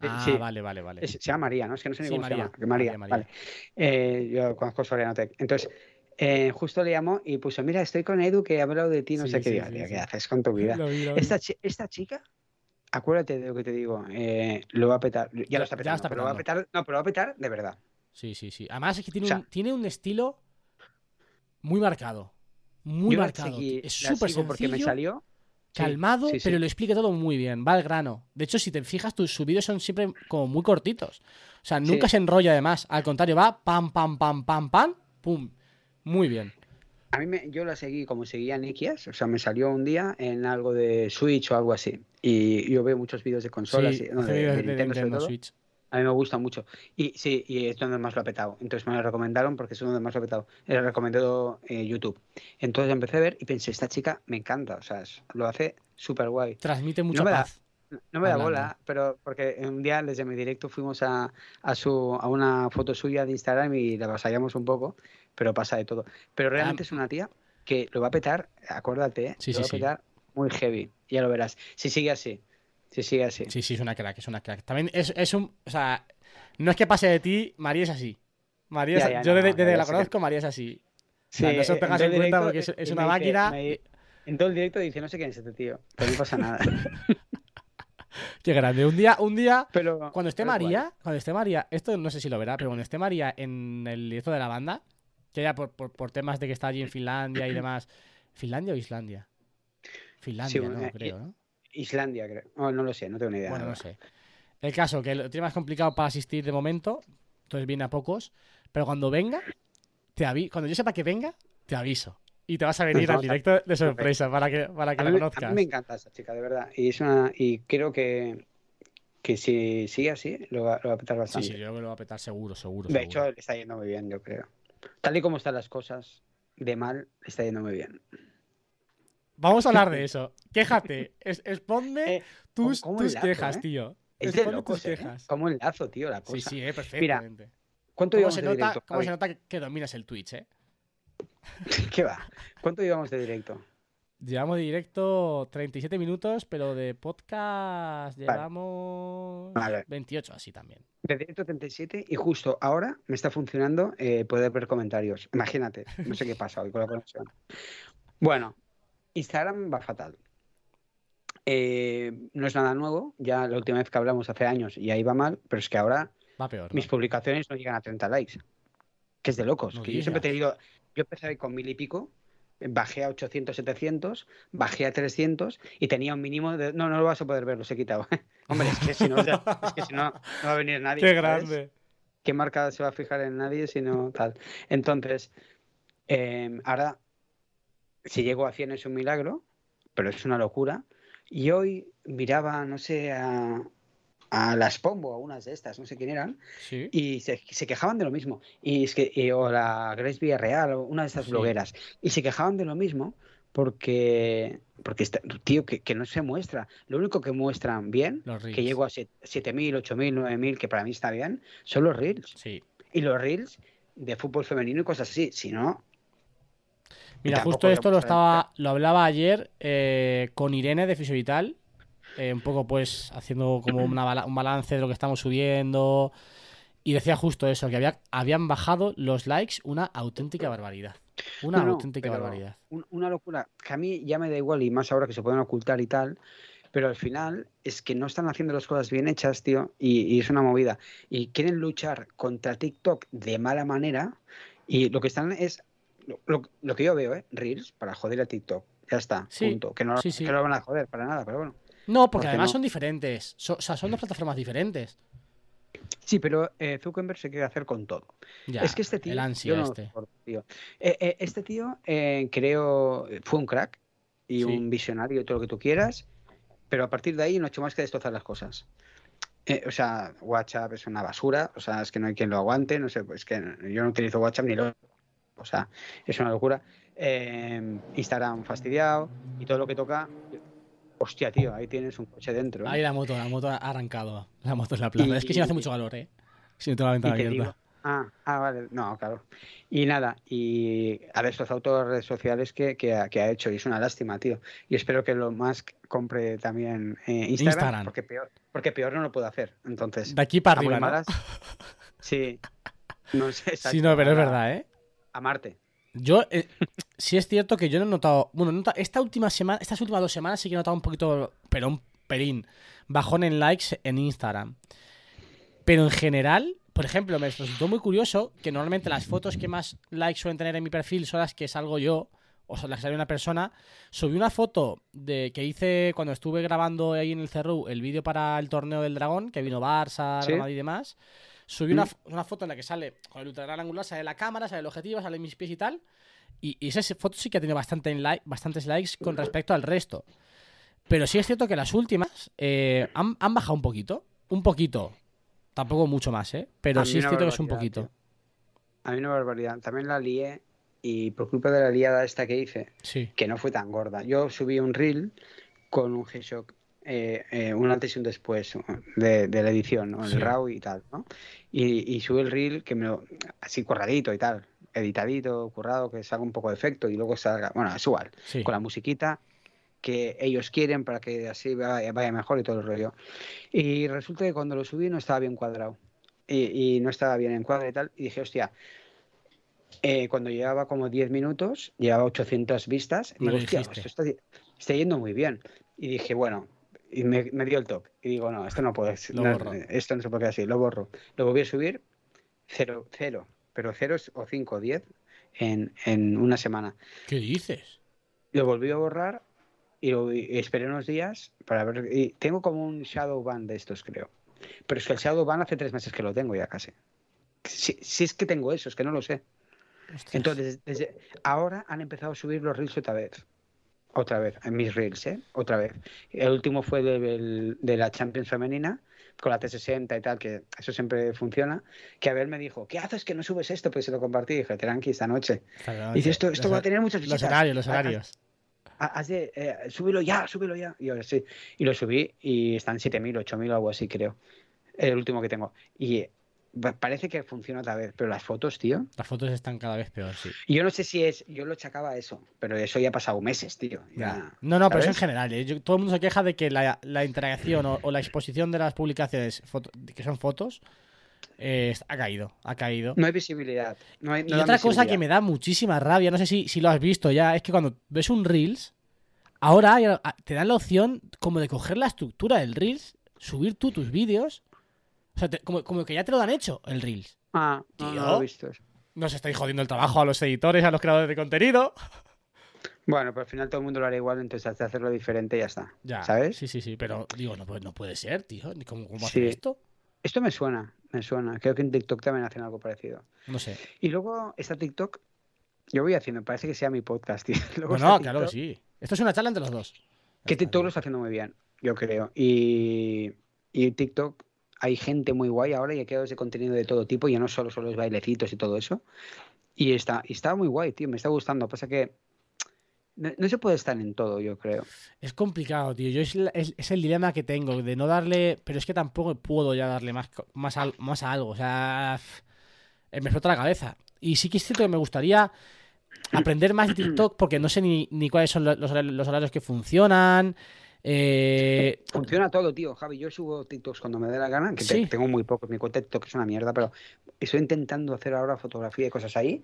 Ah, sí, vale, vale, vale. se llama María, ¿no? Es que no sé ni Sí, cómo María, se llama. María, vale. Eh, yo conozco Sorianotec. Entonces, eh, justo le llamó y puso, mira, estoy con Edu que ha hablado de ti, no Sí, sé qué. sí, Digo, sí, "Tío, sí. ¿qué haces con tu vida? Lo vi, lo vi. Esta, chi- esta chica, acuérdate de lo que te digo, eh, lo va a petar. Ya, Ya- lo está ya petando, está pero lo va a petar, no, pero lo va a petar de verdad. Sí, sí, sí. Además es que tiene, O sea- un, tiene un estilo muy marcado. Muy marcado. seguí- es súper sigo porque me sencillo, salió. Calmado, sí, sí. pero lo explica todo muy bien. Va al grano. De hecho, si te fijas, tus vídeos son siempre como muy cortitos. O sea, nunca se enrolla además. Al contrario, va pam, pam, pam, pam, pam, pum. Muy bien. A mí me, yo la seguí como seguía Nikias, o sea, me salió un día en algo de Switch o algo así. Y yo veo muchos vídeos de consolas, y- no, de, de de Nintendo sobre Nintendo todo. Switch. A mí me gusta mucho. Y sí, y es donde más lo ha petado. Entonces me lo recomendaron porque es donde más lo ha petado. Le recomendó eh, YouTube. Entonces empecé a ver y pensé, esta chica me encanta. O sea, es- lo hace súper guay. Transmite mucha da- paz. No me da bola, pero porque un día desde mi directo fuimos a, a, su, a una foto suya de Instagram y la pasallamos un poco, pero pasa de todo. Pero realmente Ah. es una tía que lo va a petar, acuérdate, ¿eh? Sí, lo sí, va a sí. petar muy heavy. Ya lo verás. Si sigue así. Si sigue así. Sí, sí, es una crack, es una crack. También es, es un. O sea, no es que pase de ti, María es así. María es- Ya, ya, yo no, desde, no, desde la conozco, María es así. Sí, O sea, no se os eh, tengas en cuenta directo, porque es, una dice- máquina. me- En todo el directo dice, no sé quién es este tío, pero no pasa nada. Qué grande. Un día, un día, Pero cuando esté pero. María, cuando esté María, esto no sé si lo verá, pero cuando esté María en el directo de la banda, que ya por, por, por temas de que está allí en Finlandia y demás. ¿Finlandia o Islandia? Finlandia, no, eh, creo, ¿no? Islandia, creo. Oh, no lo sé, no tengo ni idea. Bueno, no sé. El caso, que lo tiene más complicado para asistir de momento, entonces viene a pocos, pero cuando venga, te avi cuando yo sepa que venga, te aviso. Y te vas a venir al directo de sorpresa para que, para que A la mí, a conozcas. mí me encanta esa chica, de verdad. Y, es una, y creo que, que si sigue así, lo va, lo va a petar Sí, bastante. sí, yo creo que lo va a petar seguro, seguro. de seguro. hecho, le está yendo muy bien, yo creo. Tal y como están las cosas, de mal, le está yendo muy bien. Vamos a hablar de eso. Quéjate. Es, exponme Eh, tus, ¿cómo- cómo tus enlazo, quejas, eh? tío. Es de locos, tus ¿eh? quejas. Como enlazo, tío, la Sí, cosa. sí, eh, perfectamente. ¿Cuánto ¿Cómo llevamos se, de nota, directo? cómo se nota que, que dominas el Twitch, eh? ¿Qué va? ¿Cuánto llevamos de directo? Llevamos de directo 37 minutos, pero de podcast llevamos Vale. 28, así también. De directo 37 y justo ahora me está funcionando eh, poder ver comentarios. Imagínate, no sé qué pasa hoy con la conexión. Bueno, Instagram va fatal. Eh, no es nada nuevo, ya la última vez que hablamos hace años y ahí va mal, pero es que ahora Va peor. ¿no? mis publicaciones no llegan a 30 likes. Que es de locos. No que yo siempre digas. tenido, yo empecé con mil y pico, bajé a 800, 700, bajé a 300 y tenía un mínimo de... No, no lo vas a poder ver, los he quitado. Hombre, es que si no, o sea, es que si no, no va a venir nadie. Qué ¿sabes? grande. ¿Qué marca se va a fijar en nadie si no tal? Entonces, eh, ahora, si llego a 100 es un milagro, pero es una locura. Y hoy miraba, no sé, a, a las Pombo, a unas de estas, no sé quién eran, Sí. y se, se quejaban de lo mismo. Y es que, y- o la Grace Villarreal, o una de estas Sí. blogueras, y se quejaban de lo mismo porque, porque está- tío, que, que no se muestra. Lo único que muestran bien, que llego a siete- 7.000, 8.000, 9.000, que para mí está bien, son los reels. Sí. Y los reels de fútbol femenino y cosas así. Si no, Mira, justo esto lo estaba, lo hablaba ayer eh, con Irene de Fisiovital, eh, un poco pues haciendo como una un balance de lo que estamos subiendo y decía justo eso, que había, habían bajado los likes una auténtica barbaridad. Una No, auténtica barbaridad. un- una locura que a mí ya me da igual y más ahora que se pueden ocultar y tal. Pero al final es que no están haciendo las cosas bien hechas, tío, y, y es una movida. Y quieren luchar contra TikTok de mala manera y lo que están es, lo, lo- lo que yo veo, ¿eh? Reels para joder a TikTok. Ya está, Sí, punto. Que no, sí, sí. que no lo van a joder para nada, pero bueno. No, porque además no? son diferentes. So- o sea, son dos plataformas diferentes. Sí, pero eh, Zuckerberg se quiere hacer con todo. Ya, es que este tío, el ansia no este. tío. Eh, eh, este tío eh, creo fue un crack y un visionario y todo lo que tú quieras, pero a partir de ahí no ha hecho más que destrozar las cosas. Eh, o sea, WhatsApp es una basura, o sea, es que no hay quien lo aguante, no sé, pues que yo no utilizo WhatsApp ni lo... O sea, es una locura. Eh, Instagram fastidiado y todo lo que toca... Hostia, tío, ahí tienes un coche dentro. ¿eh? Ahí la moto, la moto ha arrancado. La moto en la plaza. Y- es que si no hace mucho calor, ¿eh? Si no tengo la ventana abierta. digo- ah, ah, vale, no, claro. Y nada, y ha destrozado todas las redes sociales que, que ha, que ha hecho, y es una lástima, tío. Y espero que lo más compre también eh, Instagram, Instagram. Porque, peor, porque peor no lo puedo hacer. Entonces, De aquí para a arriba, sí, no sé, Sí, no, pero es a- verdad, ¿eh? A Marte. Yo, eh, sí es cierto que yo no he notado. Bueno, esta última semana, estas últimas dos semanas sí que he notado un poquito, pero un pelín, bajón en likes en Instagram. Pero en general, por ejemplo, me resultó muy curioso que normalmente las fotos que más likes suelen tener en mi perfil son las que salgo yo, o son las que sale una persona. Subí una foto de que hice cuando estuve grabando ahí en el Cerru el vídeo para el torneo del dragón, que vino Barça, Sí. Real y demás. Subí una, Mm. una foto en la que sale con el ultra gran angular, sale la cámara, sale el objetivo, salen mis pies y tal. Y, y esa foto sí que ha tenido bastante like- bastantes likes con respecto al resto. Pero sí es cierto que las últimas eh, han, han bajado un poquito. Un poquito. Tampoco mucho más, ¿eh? Pero sí es cierto que es un poquito. A mí una barbaridad. También la lié, y por culpa de la liada esta que hice, Sí. que no fue tan gorda. Yo subí un reel con un G-Shock, eh, eh, un antes y un después de, de la edición, ¿no? el Sí. RAW y tal, ¿no? Y, y subí el reel que me lo, así curradito y tal, editadito, currado, que salga un poco de efecto y luego salga, bueno, es igual, Sí. con la musiquita que ellos quieren para que así vaya, vaya mejor y todo el rollo. Y resulta que cuando lo subí no estaba bien cuadrado. Y, y no estaba bien en cuadro y tal. Y dije, hostia, eh, cuando llevaba como 10 minutos, llevaba 800 vistas. Y digo, hostia, esto está, está yendo muy bien. Y dije, bueno, y me, me dio el toque. Y digo, no, esto no puede ser. No, esto no se puede quedar así, lo borro. Lo volví a subir, cero, cero. Pero ceros o 5 o 10 en, en una semana. ¿Qué dices? Lo volví a borrar y, lo- y esperé unos días para ver. Y tengo como un shadow ban de estos, creo. Pero es que el shadow ban hace tres meses que lo tengo ya casi. Si, si es que tengo eso, es que no lo sé. Entonces, desde ahora han empezado a subir los reels otra vez. Otra vez, en mis reels, ¿eh? Otra vez. El último fue de, de la Champions femenina, con la T60 y tal, que eso siempre funciona. Que Abel me dijo, ¿qué haces que no subes esto? Pues se lo compartí y dije, tranqui, esta noche. Y dice, esto, esto Los- va a tener muchas Los visitas. horarios, los Ha- ha- horarios. ha- Has de, eh, súbelo ya, súbelo ya. Y ahora sí. Y lo subí y están 7.000, 8.000 o algo así, creo. El último que tengo. Y parece que funciona otra vez, pero las fotos, tío. Las fotos están cada vez peor, sí. Y yo no sé si es, yo lo achacaba a eso, pero eso ya ha pasado meses, tío. Ya, No, no, pero eso en general. ¿eh? Yo- todo el mundo se queja de que la, la interacción o, o la exposición de las publicaciones foto- que son fotos eh, ha caído. Ha caído. No hay visibilidad. No hay, Y no otra cosa que me da muchísima rabia, no sé si, si lo has visto ya, es que cuando ves un Reels, ahora te dan la opción como de coger la estructura del Reels, subir tú tus vídeos. O sea, te- como, como que ya te lo han hecho el Reels. Ah, no, no Tío. lo he visto. eso. Nos estáis jodiendo el trabajo a los editores, a los creadores de contenido. Bueno, pero al final todo el mundo lo hará igual, entonces haz de hacerlo diferente y ya está. Ya, ¿Sabes? Sí, sí, sí, pero digo, no, puede- no puede ser, tío. ¿Cómo, cómo Sí. hacer esto? Esto me suena, me suena. Creo que en TikTok también hacen algo parecido. No sé. Y luego está TikTok. Yo voy haciendo, parece que sea mi podcast, tío. Luego No, no, claro que sí. Esto es una charla entre los dos. Que TikTok tío. lo está haciendo muy bien, yo creo. Y, y TikTok hay gente muy guay ahora y hay creadores de contenido de todo tipo, ya no solo son los bailecitos y todo eso. Y está, y está muy guay, tío, me está gustando. Pasa que no, no se puede estar en todo, yo creo. Es complicado, tío. Yo es, es- es el dilema que tengo de no darle. Pero es que tampoco puedo ya darle más, más, al- más a algo. O sea, eh, me explota la cabeza. Y sí que es cierto que me gustaría aprender más de TikTok porque no sé ni, ni cuáles son lo- los, los horarios que funcionan. Eh, Funciona todo, tío, Javi. Yo subo TikToks cuando me dé la gana, que te- tengo muy poco. Mi cuenta TikTok es una mierda, pero estoy intentando hacer ahora fotografía y cosas ahí.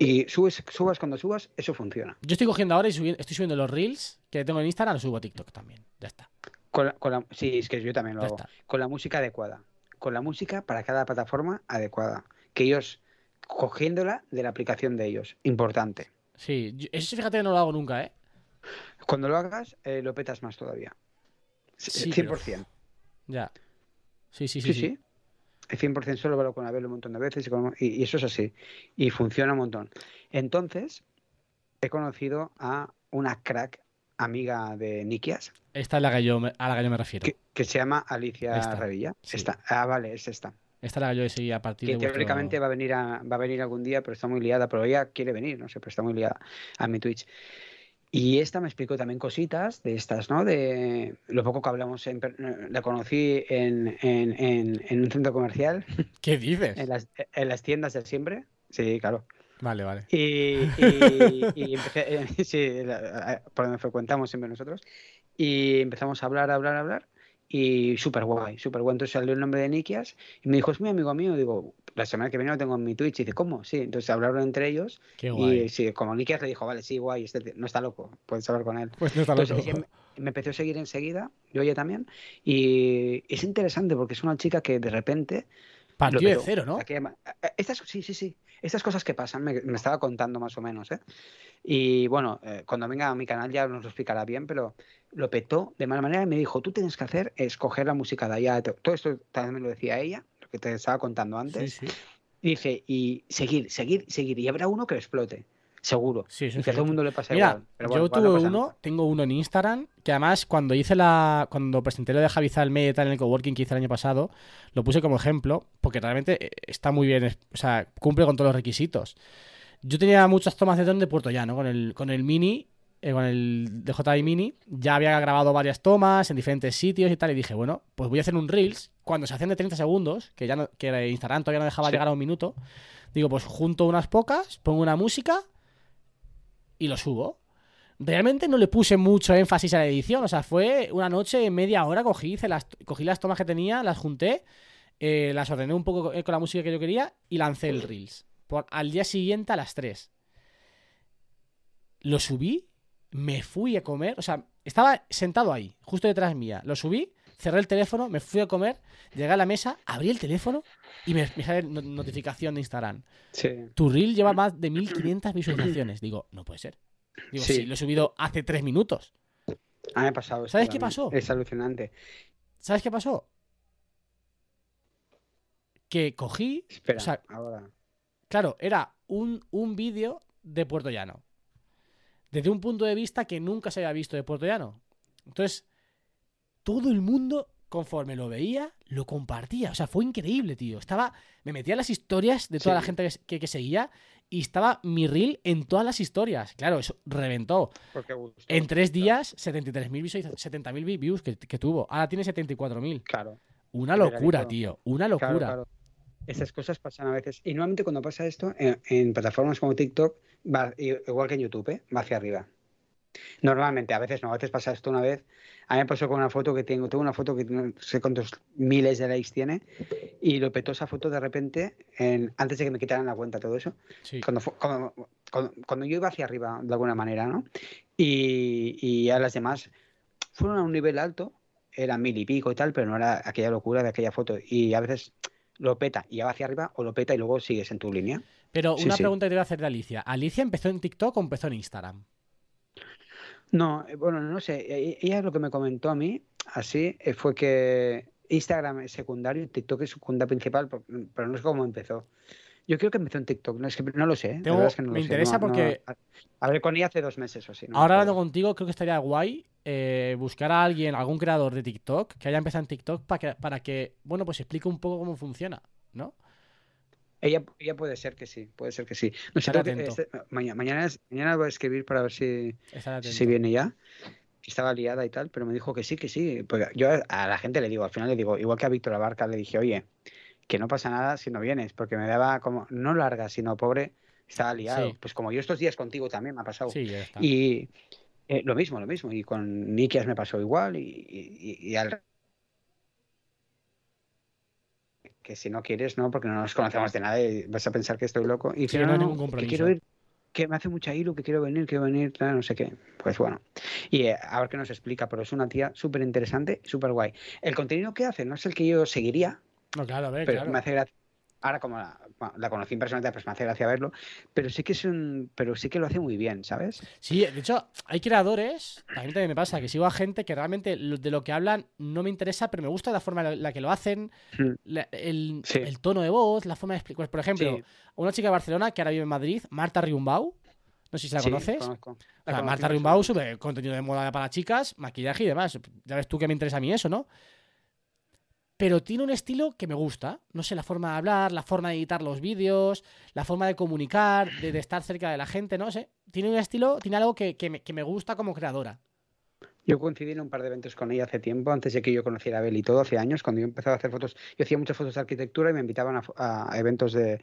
Y subes, subas cuando subas, eso funciona. yo estoy cogiendo ahora y subi- estoy subiendo los reels que tengo en Instagram, los subo a TikTok también. Ya está. Con la, con la- sí, es que yo también lo Ya hago. está. Con la música adecuada. Con la música para cada plataforma adecuada. Que ellos, cogiéndola de la aplicación de ellos. Importante. Sí, eso fíjate que no lo hago nunca, ¿eh? Cuando lo hagas, eh, lo petas más todavía. Sí, 100%. Ya. Sí, sí, sí. Sí, sí. sí. El 100% solo lo hablo con Abel un montón de veces y, con- y- y eso es así. Y funciona un montón. Entonces, he conocido a una crack amiga de Nikias, Esta es la que yo me- a la que yo me refiero. que, que se llama Alicia Esta, Revilla. sí. Esta. Ah, vale, es esta. Esta es la que yo seguí a partir Que de vuestro- teóricamente va a venir a, va a venir algún día, pero está muy liada, pero ella quiere venir, no sé, pero está muy liada a mi Twitch. Y esta me explicó también cositas de estas, ¿no? De lo poco que hablamos, en la conocí en, en, en, un centro comercial, ¿Qué dices? en las, en las tiendas de siempre. Sí, claro. Vale, vale. Y, y- y empecé, eh, sí, la- por donde frecuentamos siempre nosotros. Y empezamos a hablar, a hablar, a hablar. Y súper guay, súper guay. Entonces salió el nombre de Nikias y me dijo, es mi amigo mío. Digo, la semana que viene lo tengo en mi Twitch. Y dice, ¿cómo? Sí, entonces hablaron entre ellos. Qué guay. Y sí, como Nikias le dijo, vale, sí, guay, este no está loco, puedes hablar con él. Pues no está Entonces loco. ella me, me empezó a seguir enseguida, yo ella también. Y es interesante porque es una chica que de repente Partió lo de cero, ¿no? Que llama- eh, Estas, sí, sí, sí. Estas cosas que pasan, me, me estaba contando más o menos, ¿eh? Y bueno, eh, cuando venga a mi canal ya nos lo explicará bien, pero lo petó de mala manera y me dijo, tú tienes que hacer es coger la música de allá. Todo esto también me lo decía ella, lo que te estaba contando Sí, antes. sí. Y dice, y seguir, seguir, seguir. Y habrá uno que lo explote, seguro. Sí, y que a todo el mundo le pasa Mira, igual. Pero bueno, yo tuve uno, tengo uno en Instagram, que además cuando hice la. Cuando presenté lo de Javi Zalme y tal en el coworking que hice el año pasado, lo puse como ejemplo, porque realmente eh, está muy bien, o sea, cumple con todos los requisitos. Yo tenía muchas tomas de dron de Puerto Llano, con el, con el Mini, eh, con el DJI Mini, ya había grabado varias tomas en diferentes sitios y tal, y dije, bueno, pues voy a hacer un Reels, cuando se hacen de 30 segundos, que ya no, que Instagram todavía no dejaba Sí. llegar a un minuto, digo, pues junto unas pocas, pongo una música y lo subo. Realmente no le puse mucho énfasis a la edición, o sea, fue una noche, media hora, cogí, hice las, cogí las tomas que tenía, las junté, eh, las ordené un poco con, con la música que yo quería y lancé el Reels. Por, al día siguiente a las 3. Lo subí, me fui a comer, o sea, estaba sentado ahí, justo detrás mía. Lo subí, cerré el teléfono, me fui a comer, llegué a la mesa, abrí el teléfono y me, me sale no- notificación de Instagram. Sí. Tu reel lleva más de 1500 visualizaciones. Digo, no puede ser. Digo, sí, Sí. lo he subido hace tres minutos. A mí me ha pasado esto ¿Sabes qué pasó? Es alucinante. ¿Sabes qué pasó? Que cogí, Espera, o sea, ahora. claro, era un, un vídeo de Puerto Llano. Desde un punto de vista que nunca se había visto de Puerto Llano. Entonces, todo el mundo, conforme lo veía, lo compartía. O sea, fue increíble, tío. Estaba. Me metía en las historias de toda Sí. la gente que, que- que seguía. Y estaba mi reel en todas las historias. Claro, eso reventó. Porque gustó. En tres días, 73.000 visualizaciones, 70.000 views que, que tuvo. Ahora tiene 74.000. Claro. Una locura, tío. Una locura. Claro, claro. Estas cosas pasan a veces. Y normalmente cuando pasa esto, en, en plataformas como TikTok, va igual que en YouTube, ¿eh? va hacia arriba. Normalmente, a veces no, a veces pasa esto una vez. A mí me pasó con una foto que tengo, tengo una foto que no sé cuántos miles de likes tiene, y lo petó esa foto de repente, en- antes de que me quitaran la cuenta, todo eso, Sí. cuando, cuando, cuando- cuando yo iba hacia arriba, de alguna manera, ¿no? Y, y a las demás fueron a un nivel alto, eran mil y pico y tal, pero no era aquella locura de aquella foto. Y a veces lo peta y va hacia arriba, o lo peta y luego sigues en tu línea. Pero una sí. pregunta que te voy a hacer de Alicia. ¿Alicia empezó en TikTok o empezó en Instagram? No, eh, bueno, no sé. e- Ella lo que me comentó a mí, así, eh, fue que Instagram es secundario TikTok es su cuenta principal, pero no sé cómo empezó. Yo creo que empezó en TikTok, no, es que no lo sé. ¿eh? Tengo- verdad es que no me lo sé, interesa no- no- porque- a- hablé con ella hace dos meses o así. no Ahora hablando contigo, creo que estaría guay eh, buscar a alguien, algún creador de TikTok que haya empezado en TikTok para que, para que, bueno, pues explique un poco cómo funciona, ¿no? Ella, ella puede ser que sí, puede ser que sí. No que- atento. este- mañana, mañana, voy a escribir para ver si, si viene ya. Estaba liada y tal, pero me dijo que sí, que sí. Porque yo a- la gente le digo, al final le digo, igual que a Víctor Abarca, le dije, oye, que no pasa nada si no vienes, porque me daba como, no larga, sino pobre, estaba liado. Sí. Pues como yo estos días contigo también me ha pasado. Sí, ya está. Y eh, lo mismo, lo mismo. Y con Nikias me pasó igual. Y, y- y- y al. Que si no quieres, no, porque no nos conocemos de nada y vas a pensar que estoy loco. Y Sí, no no, que quiero ir, que me hace mucha ilu, que quiero venir, quiero venir, no sé qué. Pues bueno. Y eh, a ver qué nos explica, pero es una tía súper interesante, súper guay. El contenido que hace no es el que yo seguiría, No, claro, a ver, pero claro. me hace gracia. Ahora como la, conocí en persona, pues me hace gracia verlo, pero sí que es un, pero sí que lo hace muy bien, ¿sabes? Sí, de hecho, hay creadores, a mí también me pasa, que sigo a gente que realmente de lo que hablan no me interesa, pero me gusta la forma en la que lo hacen, la- el, Sí. el tono de voz, la forma de explicar. Por ejemplo, Sí. una chica de Barcelona que ahora vive en Madrid, Marta Riumbau, No sé si la Sí, conoces. conozco. O La sea, conocí Marta Rimbau sube contenido de moda para chicas, maquillaje y demás. Ya ves tú que me interesa a mí eso, ¿no? Pero tiene un estilo que me gusta. No sé, la forma de hablar, la forma de editar los vídeos, la forma de comunicar, de, estar cerca de la gente, no sé. Tiene un estilo, tiene algo que, que me, que me gusta como creadora. Yo coincidí en un par de eventos con ella hace tiempo, antes de que yo conociera a Bel y todo, hace años, cuando yo empezaba a hacer fotos. Yo hacía muchas fotos de arquitectura y me invitaban a, eventos de.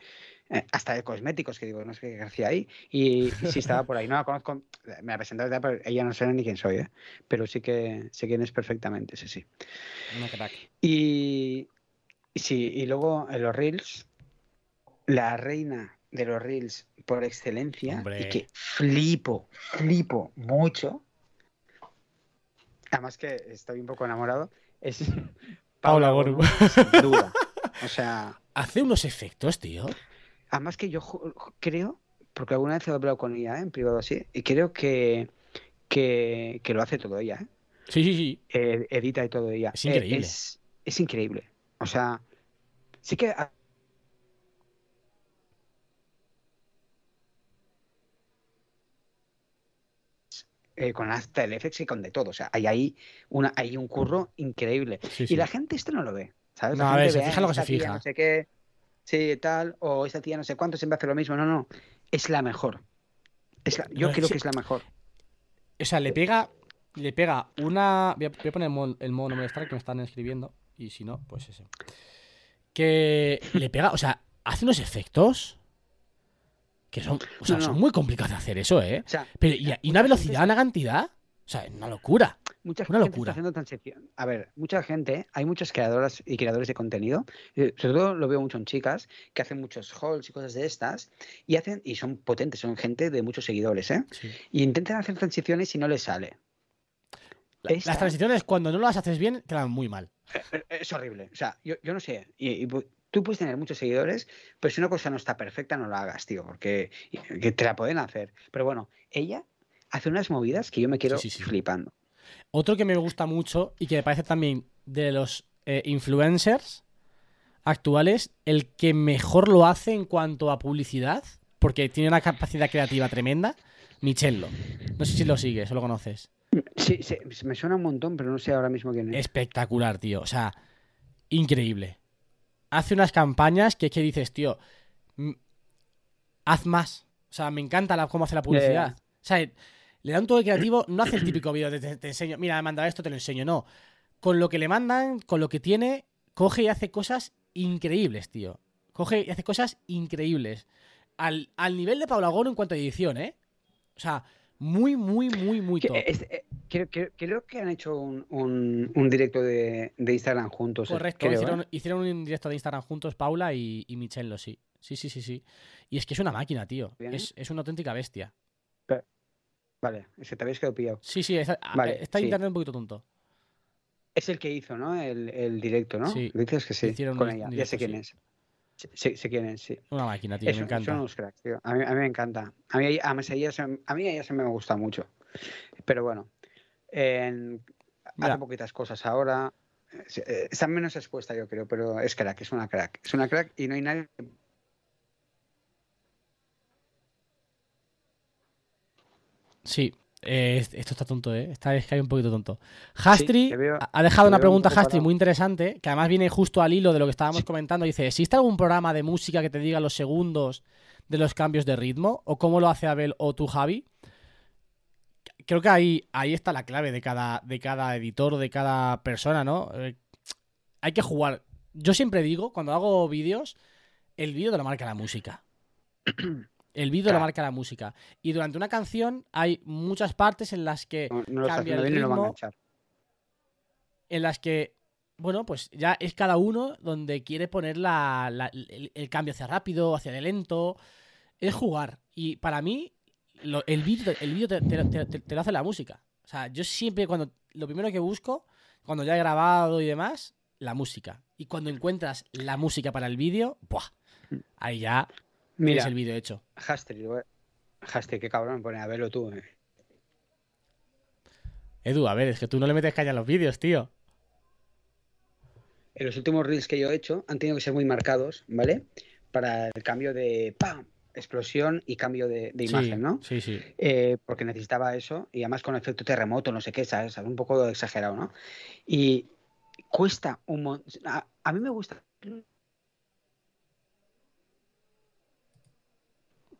eh, hasta de cosméticos, que digo, no sé qué hacía ahí. Y, y sí estaba por ahí. No la conozco, me la presentado, pero ella no sé ni quién soy, ¿eh? Pero sí que sé quién es perfectamente, sí, sí. Crack. Y, y sí, y luego en los Reels, la reina de los Reels por excelencia, Hombre. y que flipo, flipo mucho, además que estoy un poco enamorado, es Paula Goru, Goru. sin duda. O sea, Hace unos efectos, tío. además que yo creo, porque alguna vez he hablado con ella ¿eh? en privado así, y creo que, que, que lo hace todo ella, ¿eh? Sí, sí, sí. eh, edita y todo ella. Es Eh, increíble. es, es increíble. O sea, sí que eh, con After Effects y con de todo. O sea, hay ahí una, hay un curro increíble. Sí, Y la gente esto no lo ve. ¿sabes? La No, a ver, se ve, fija lo que "Ah, se tía fija". No sé qué, sí, tal, o esta tía no sé cuánto siempre hace lo mismo. No, no. Es la mejor. Es la- yo No, creo sí. que es la mejor. O sea, le pega. Le pega una. Voy a, voy a poner el modo, el modo no molestar que me están escribiendo. Y si no, pues ese. Que le pega. O sea, hace unos efectos. Que son. O sea, No, no. son muy complicados de hacer eso, ¿eh? O sea, Pero, y, y una velocidad, una cantidad. O sea, una locura. Mucha Una gente locura. está haciendo transición. A ver, mucha gente, hay muchas creadoras y creadores de contenido, eh, sobre todo lo veo mucho en chicas, que hacen muchos hauls y cosas de estas, y hacen, y son potentes, son gente de muchos seguidores, ¿eh? Sí. Y intentan hacer transiciones y no les sale. La- Esta- Las transiciones, cuando no las haces bien, quedan muy mal. Eh, Es horrible. O sea, yo, yo no sé. Y, y pu- tú puedes tener muchos seguidores, pero si una cosa no está perfecta, no la hagas, tío, porque que te la pueden hacer. Pero bueno, ella hace unas movidas que yo me quiero Sí, sí, sí. flipando. Otro que me gusta mucho y que me parece también de los eh, influencers actuales, el que mejor lo hace en cuanto a publicidad, porque tiene una capacidad creativa tremenda, Michello. No sé si lo sigues o lo conoces. Sí, sí, me suena un montón, pero no sé ahora mismo quién es. Espectacular, tío. O sea, increíble. Hace unas campañas que, que dices, tío, haz más. O sea, me encanta la, cómo hace la publicidad. O sea, le da un toque creativo, no hace el típico vídeo de te, te enseño, mira, me manda esto, te lo enseño, no. Con lo que le mandan, con lo que tiene, coge y hace cosas increíbles, tío. Coge y hace cosas increíbles. Al, al nivel de Paula Goro en cuanto a edición, ¿eh? O sea, muy, muy, muy, muy top. eh, es- creo, creo- creo que han hecho un, un- un directo de, de Instagram juntos. eh, Correcto, creo, ¿eh? hicieron, hicieron un directo de Instagram juntos, Paula y, y Michello, sí. Sí, sí, sí, sí. Y es que es una máquina, tío. Es, es una auténtica bestia. Vale, ese te habéis quedado pillado. Sí, sí, está, Vale, está sí. internet un poquito tonto. Es el que hizo, ¿no? El, el directo, ¿no? Sí. Dices que sí, Hicieron con. Ya sé quién sí. es. Sí- sé quién es, sí. Una máquina, tío, Eso, me encanta. Son unos cracks, tío. A mí, a mí me encanta. A mí, además, ella se- a mí ella se me gusta mucho. Pero bueno, en- hace poquitas cosas ahora. Eh, Está menos expuesta, yo creo, pero es crack, es una crack. Es una crack y no hay nadie. Sí, eh, es- esto está tonto, ¿eh? Está es que hay un poquito tonto. Hastri veo- ha- dejado una un pregunta, Hastri, muy interesante, que además viene justo al hilo de lo que estábamos comentando. Dice, ¿existe algún programa de música que te diga los segundos de los cambios de ritmo? ¿O cómo lo hace Abel o tú, Javi? Creo que ahí, ahí está la clave de cada, de cada editor o de cada persona, ¿no? Eh, hay que jugar. Yo siempre digo, cuando hago vídeos, el vídeo te lo marca la música. El vídeo lo marca la música. Y durante una canción hay muchas partes en las que No, no cambia el ritmo. enganchar. en las que, bueno, pues ya es cada uno donde quiere poner la, la- el, el cambio hacia rápido, hacia de lento. Es jugar. Y para mí, lo- el vídeo el te, te- te- te- te lo hace la música. O sea, yo siempre cuando. Lo primero que busco, cuando ya he grabado y demás, la música. Y cuando encuentras la música para el vídeo, ¡buah! Ahí ya Mira, tienes el vídeo hecho. A- Hastri, qué cabrón, pone a verlo tú. eh. Edu, a ver, es que tú no le metes caña a los vídeos, tío. En los últimos reels que yo he hecho han tenido que ser muy marcados, ¿vale? Para el cambio de ¡pam! explosión y cambio de, de Sí, imagen, ¿no? Sí, sí. Eh, porque necesitaba eso y además con efecto terremoto, no sé qué, ¿sabes? Un poco exagerado, ¿no? Y cuesta un montón. A, a mí me gusta.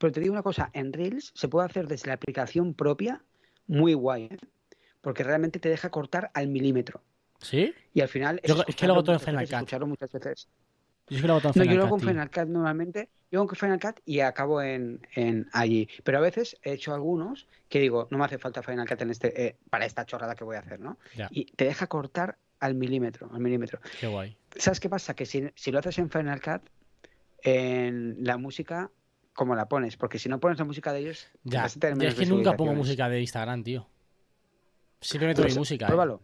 Pero te digo una cosa, en Reels se puede hacer desde la aplicación propia muy guay, ¿eh? porque realmente te deja cortar al milímetro. ¿Sí? Y al final Yo- es que lo hago todo en Final Cut. escucharlo muchas veces. Yo que lo hago todo en No, Final yo lo hago tío. Final Cut normalmente, yo hago con Final Cut y acabo en, en allí. Pero a veces he hecho algunos que digo, no me hace falta Final Cut en este, eh, para esta chorrada que voy a hacer, ¿no? Ya. Y te deja cortar al milímetro, al milímetro. Qué guay. ¿Sabes qué pasa? Que si, si lo haces en Final Cut, en la música, ¿cómo la pones? Porque si no pones la música de ellos, Ya. vas a tener menos es que nunca pongo música de Instagram, tío. Siempre meto Pues, mi música. ¿eh? Pruébalo.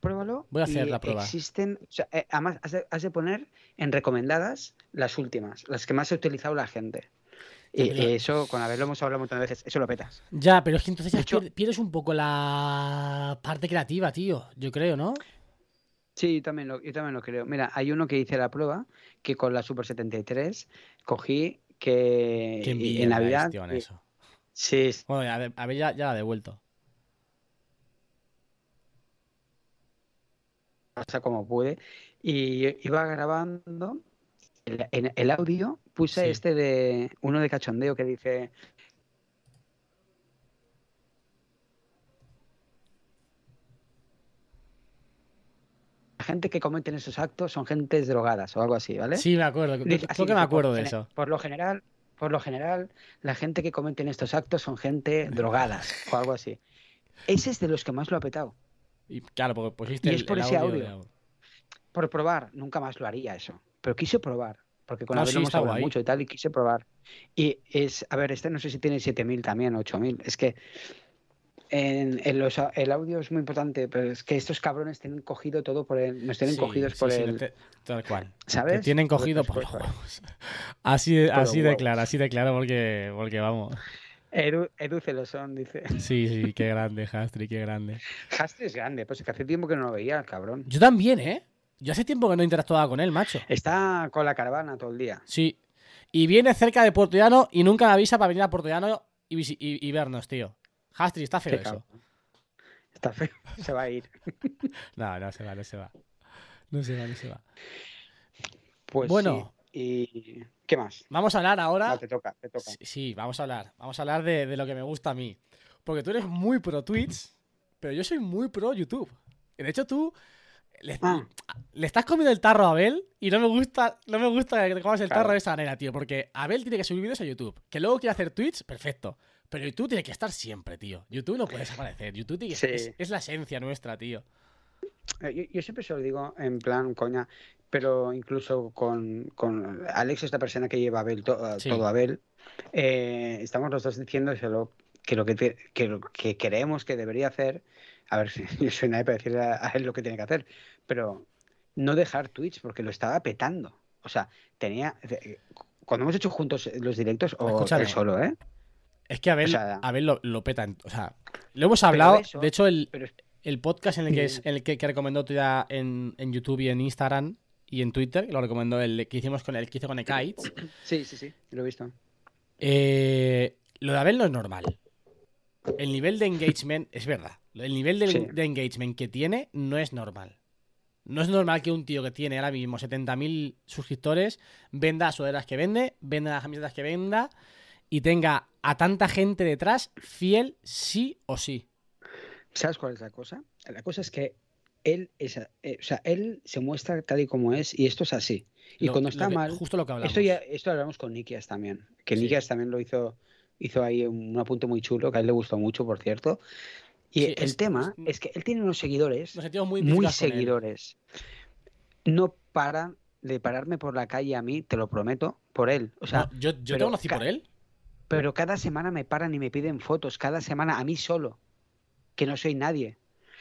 Pruébalo. Voy a hacer y la prueba. Existen, o sea, eh, además, has de, has de poner en recomendadas las últimas, las que más ha utilizado la gente. Y, eso, con haberlo hemos hablado un montón de veces, eso lo petas. Ya, pero es que entonces hecho- pierdes un poco la parte creativa, tío. Yo creo, ¿no? Sí, yo también, lo, yo también lo creo. Mira, hay uno que hice la prueba, que con la Super 73 cogí que Qué en Navidad... eh, eso. Sí, Bueno, ya, a ver, ya, ya la he devuelto. pasa como pude. Y iba grabando el, en el audio, puse Sí. este de uno de cachondeo que dice... La gente que cometen esos actos son gentes drogadas o algo así, ¿vale? Sí, me acuerdo. Dice- así que me acuerdo por, de eso. Por lo general, por lo general, la gente que cometen estos actos son gente drogadas o algo así. Ese es de los que más lo ha petado. Y claro, porque pusiste Y el, es por el ese audio. audio. Por probar, nunca más lo haría eso. Pero quise probar, porque con No, Abel sí, hemos hablado guay. mucho y tal, y quise probar. Y es, a ver, este no sé si tiene 7000 también, 8000. Es que en, en los, el audio es muy importante, pero es que estos cabrones tienen cogido todo por el. Nos tienen Sí, cogidos sí, por sí, el. te- tal cual. ¿Sabes? Te tienen cogido Pues- por pues- los. Así, de- Por los así de huevos. claro, así de claro, porque, porque vamos. Edu, Edu Celosón dice. Sí, sí, qué grande, Hastri, qué grande. Hastre es grande, pues es que hace tiempo que no lo veía, cabrón. Yo también, ¿eh? Yo hace tiempo que no interactuaba con él, macho. Está con la caravana todo el día. Sí. Y viene cerca de Puerto Llano y nunca me avisa para venir a Puerto Llano y- y vernos, tío. Hastri, está feo eso. Está feo, se va a ir. No, no se va, no se va. No se va, no se va. Pues Bueno. sí. ¿Y qué más? Vamos a hablar ahora. Va, te toca, te toca. Sí, sí, vamos a hablar. Vamos a hablar de, de lo que me gusta a mí. Porque tú eres muy pro Twitch, pero yo soy muy pro YouTube. De hecho, tú le, Ah. le estás comiendo el tarro a Abel y no me gusta, no me gusta que te comas el Claro. tarro de esa manera, tío. Porque Abel tiene que subir vídeos a YouTube. Que luego quiere hacer Twitch, perfecto. Pero YouTube tiene que estar siempre, tío. YouTube no puede desaparecer. YouTube tiene Sí. es, es la esencia nuestra, tío. Eh, Yo, yo siempre se lo digo en plan coña, pero incluso con, con Alex, esta persona que lleva Abel, to- Sí. todo Abel, eh, estamos los dos diciéndoselo que lo que, te- que lo que creemos que debería hacer, a ver si yo soy nadie para decirle a, él lo que tiene que hacer, pero no dejar Twitch porque lo estaba petando. O sea, tenía. eh, Cuando hemos hecho juntos los directos, o él solo, ¿eh? Es que Abel, O sea- Abel lo, lo peta. en- o sea, lo hemos hablado. eso- de hecho, el, Pero el podcast en el que, es, en el que, que recomendó tú ya en, en YouTube y en Instagram y en Twitter, lo recomendó el que hicimos con el que hizo con Ekaitz. sí, sí, sí, lo he visto. Eh, lo de Abel no es normal. El nivel de engagement, es verdad. El nivel de, Sí. de engagement que tiene no es normal. No es normal que un tío que tiene ahora mismo 70.000 suscriptores venda las sudaderas que vende, venda las camisetas que venda y tenga a tanta gente detrás fiel sí o sí. ¿Sabes cuál es la cosa? La cosa es que él es, eh, o sea, él se muestra tal y como es y esto es así. Y Lo- cuando está que- mal, Justo lo que hablamos. esto ya, esto lo hablamos con Nikias también, que Sí. Nikias también lo hizo, hizo ahí un apunte muy chulo, que a él le gustó mucho, por cierto. Y Sí, el es- tema es- es que él tiene unos seguidores muy muy seguidores. No paran de pararme por la calle a mí, te lo prometo, por él. O sea, No, yo yo te conocí por él. Pero cada semana me paran y me piden fotos, cada semana a mí solo, que no soy nadie.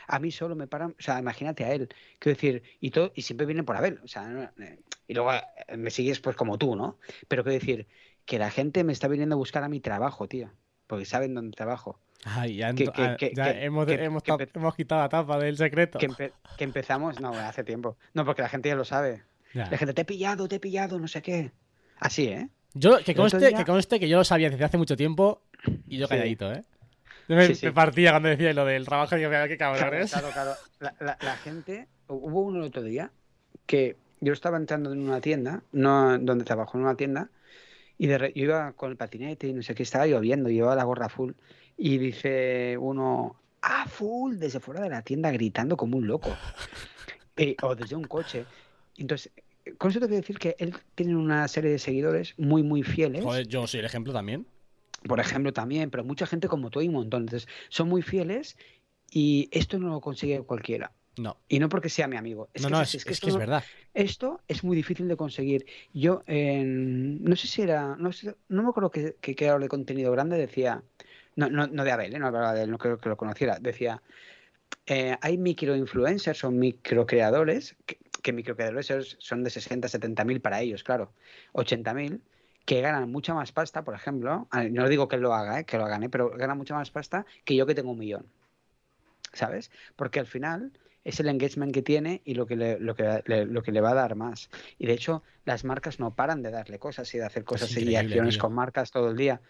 A mí solo me paran, o sea, imagínate a él. Quiero decir, y todo, y siempre vienen por Abel, o sea, eh, y luego eh, me sigues pues como tú, ¿no? Pero quiero decir, que la gente me está viniendo a buscar a mi trabajo, tío, porque saben dónde trabajo. Ay, ya, que- ento- que- ah, que- ya que- hemos, que- hemos, hemos quitado la tapa del secreto. Que, empe- que empezamos, no, hace tiempo. No, porque la gente ya lo sabe. Ya. La gente, te he pillado, te he pillado, no sé qué. Así, ¿eh? Yo, que conste, día- que conste que yo lo sabía desde hace mucho tiempo y yo Sí. calladito, ¿eh? Yo me, Sí, sí. me partía cuando decía lo del trabajo y digo, mira, qué Claro, cabrones. claro, claro. La, la- la gente, hubo uno el otro día que yo estaba entrando en una tienda, no donde trabajo, en una tienda, y de re- yo iba con el patinete y no sé qué, estaba lloviendo, llevaba la gorra full, y dice uno, ah, full, desde fuera de la tienda gritando como un loco, Eh, o desde un coche. Entonces, con eso te quiero decir que él tiene una serie de seguidores muy, muy fieles. Joder, yo soy el ejemplo también. por ejemplo, también, pero mucha gente como tú hay un montón. Entonces, son muy fieles y esto no lo consigue cualquiera. No, Y no porque sea mi amigo. Es no, que no, es, que es que verdad. esto es muy difícil de conseguir. Yo, no sé si era, no, sé- no me acuerdo qué, qué creador de contenido grande decía, no, no, no de Abel, ¿eh? no hablaba de él, no creo que lo conociera, decía, eh, hay microinfluencers o microcreadores, que, que microcreadores es- son de 60, 70 mil para ellos, claro, 80 mil, que ganan mucha más pasta, por ejemplo, no digo que lo haga, ¿eh? que lo hagan, ¿eh? pero ganan mucha más pasta que yo que tengo un millón, ¿sabes? Porque al final es el engagement que tiene y lo que le, lo que le, lo que le va a dar más. Y de hecho, las marcas no paran de darle cosas y de hacer cosas y acciones tío. con marcas todo el día.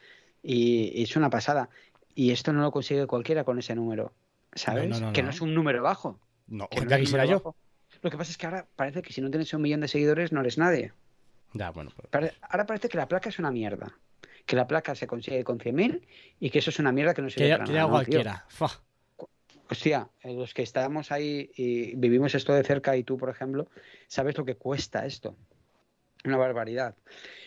Y, y es una pasada. Y esto no lo consigue cualquiera con ese número, ¿sabes? no, no, que no. es un número bajo. No, que no ya quisiera yo. bajo. Lo que pasa es que ahora parece que si no tienes un millón de seguidores no eres nadie. Ya, bueno, pues, Ahora parece que la placa es una mierda. Que la placa se consigue con 100.000 y que eso es una mierda que no que ya, para que ya ¿no, tío? cualquiera. Fua. Hostia, eh, los que estamos ahí y vivimos esto de cerca y tú, por ejemplo, sabes lo que cuesta esto. Una barbaridad.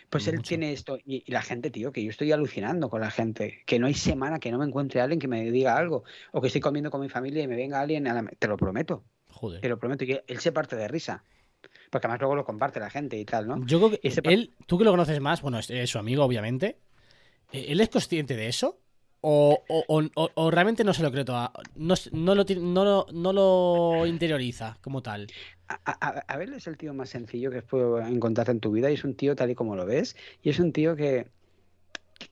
Pues él tiene esto y, y la gente, tío, que yo estoy alucinando con la gente, que no hay semana que no me encuentre alguien que me diga algo o que estoy comiendo con mi familia y me venga alguien, a la- te lo prometo, te Joder. lo prometo, y él se parte de risa. Porque además luego lo comparte la gente y tal, ¿no? Yo creo que ese él, tú que lo conoces más, bueno, es, es su amigo, obviamente. eh, ¿Él es consciente de eso? ¿O, o- o- realmente no se lo cree todo? No, no, lo, no, lo, no lo interioriza como tal. A, a- a ver, es el tío más sencillo que puedo encontrar en tu vida y es un tío tal y como lo ves y es un tío que,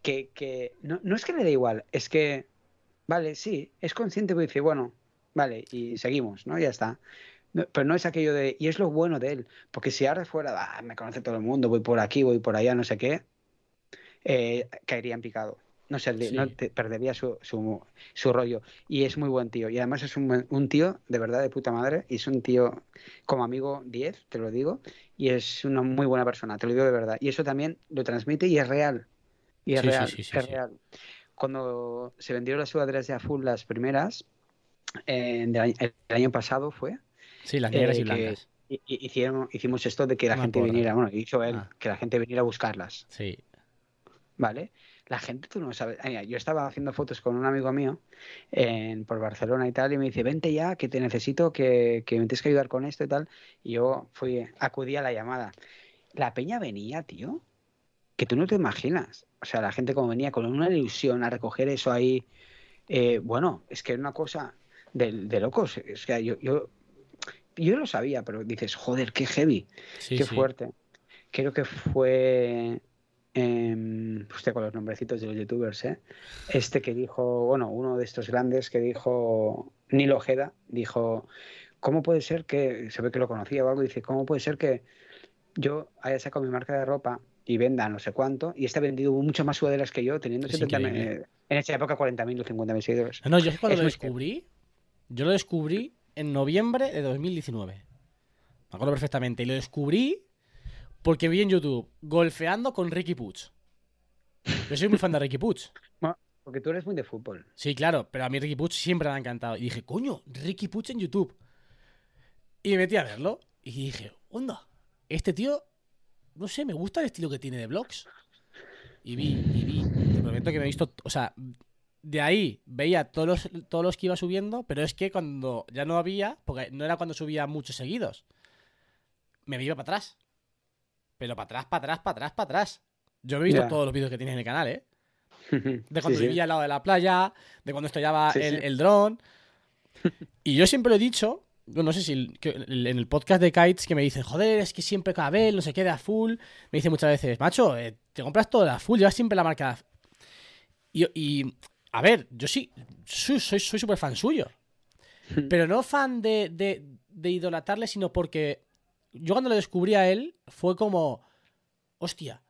que, que no, no es que le dé igual, es que, vale, sí, es consciente porque dice, bueno, vale, y seguimos, ¿no? Ya está. No, pero no es aquello de, y es lo bueno de él, porque si ahora fuera, "Ah, me conoce todo el mundo, voy por aquí, voy por allá, no sé qué, eh, caería en picado. No sé, Sí. no te- perdería su, su, su rollo. Y es muy buen tío. Y además es un, un tío de verdad de puta madre. Y es un tío como amigo 10, te lo digo. Y es una muy buena persona, te lo digo de verdad. Y eso también lo transmite y es real. Y es Sí, real, sí, es real. Cuando se vendieron las sudaderas de Azul, las primeras, eh, del el año pasado fue, Sí, las negras Eh, y que- blancas. hicieron, hicimos esto de que la gente viniera, bueno, hizo él, Ah. que la gente viniera a buscarlas. Sí. ¿vale? La gente, tú no sabes. Yo estaba haciendo fotos con un amigo mío en, por Barcelona y tal, y me dice, vente ya, que te necesito, que, que me tienes que ayudar con esto y tal. Y yo fui, acudí a la llamada. La peña venía, tío, que tú no te imaginas. O sea, la gente como venía con una ilusión a recoger eso ahí. eh, bueno, es que era una cosa de, de locos. O sea, yo, yo, yo lo sabía, pero dices, joder, qué heavy. Sí, Qué sí. fuerte. Creo que fue. Eh, hostia, con los nombrecitos de los youtubers, ¿eh? Este que dijo, bueno, uno de estos grandes que dijo, Nilo Ojeda, dijo, ¿cómo puede ser que, se ve que lo conocía o algo, dice, ¿cómo puede ser que yo haya sacado mi marca de ropa y venda no sé cuánto y esté vendido mucho más sudaderas que yo, teniendo Es 70, increíble. eh, en esa época 40.000 o 50.000 seguidores? No, yo es que cuando Es lo descubrí, yo lo descubrí en noviembre de 2019. Me acuerdo perfectamente. Y lo descubrí porque vi en YouTube golfeando con Ricky Puig. Yo soy muy fan de Ricky. Bueno, porque tú eres muy de fútbol. Sí, claro, pero a mí Ricky Puig siempre me ha encantado. Y dije, coño, Ricky Puig en YouTube. Y me metí a verlo. Y dije, onda, este tío, no sé, me gusta el estilo que tiene de vlogs. Y vi, y vi. Te prometo que me he visto, o sea, de ahí veía todos los, todos los que iba subiendo, pero es que cuando ya no había, porque no era cuando subía muchos seguidos, me iba para atrás. Pero para atrás, para atrás, para atrás, para atrás. Yo he visto todos los vídeos que tienes en el canal, ¿eh? De cuando Sí, sí. vivía al lado de la playa, de cuando estrellaba Sí, el, el dron. Y yo siempre lo he dicho, no sé si en el podcast de Kites que me dicen, joder, es que siempre Cabel no se queda full. Me dice muchas veces, macho, eh, te compras todo la full, llevas siempre la marca. Y, y, a ver, yo sí, soy súper soy, fan suyo. Pero no fan de, de, de idolatarle, sino porque yo cuando lo descubrí a él fue como, hostia,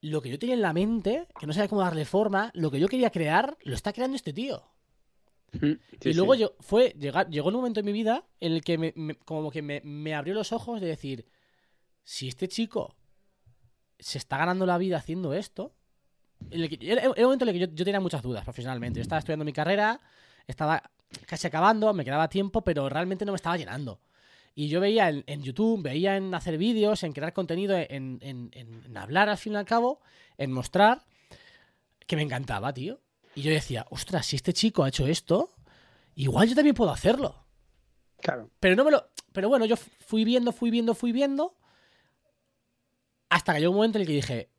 lo que yo tenía en la mente, que no sabía cómo darle forma, lo que yo quería crear, lo está creando este tío. Sí, y luego sí. yo, fue, llegar, llegó un momento en mi vida en el que me, me- como que me, me abrió los ojos de decir, si este chico se está ganando la vida haciendo esto, en el era un momento en el que yo, yo tenía muchas dudas profesionalmente. Yo estaba estudiando mi carrera, estaba casi acabando, me quedaba tiempo, pero realmente no me estaba llenando. Y yo veía en, en YouTube, veía en hacer vídeos, en crear contenido, en, en- en- en hablar al fin y al cabo, en mostrar, que me encantaba, tío. Y yo decía, ostras, si este chico ha hecho esto, igual yo también puedo hacerlo. Claro. Pero no me lo. Pero bueno, yo fui viendo, fui viendo, fui viendo. Hasta que llegó un momento en el que dije.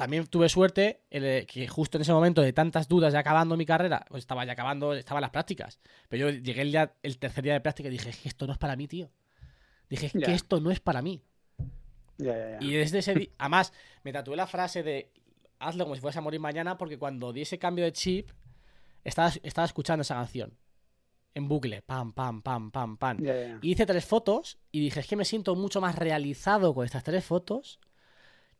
También tuve suerte el que justo en ese momento de tantas dudas, ya acabando mi carrera, pues estaba ya acabando, estaban las prácticas. Pero yo llegué el, día- el tercer día de práctica y dije, es que esto no es para mí, tío. Dije, es que esto no es para mí. Y desde ese día, además, me tatué la frase de hazlo como si fueras a morir mañana, porque cuando di ese cambio de chip, estaba, estaba escuchando esa canción. En bucle, pam, pam, pam, pam, pam. Y hice tres fotos y dije, es que me siento mucho más realizado con estas tres fotos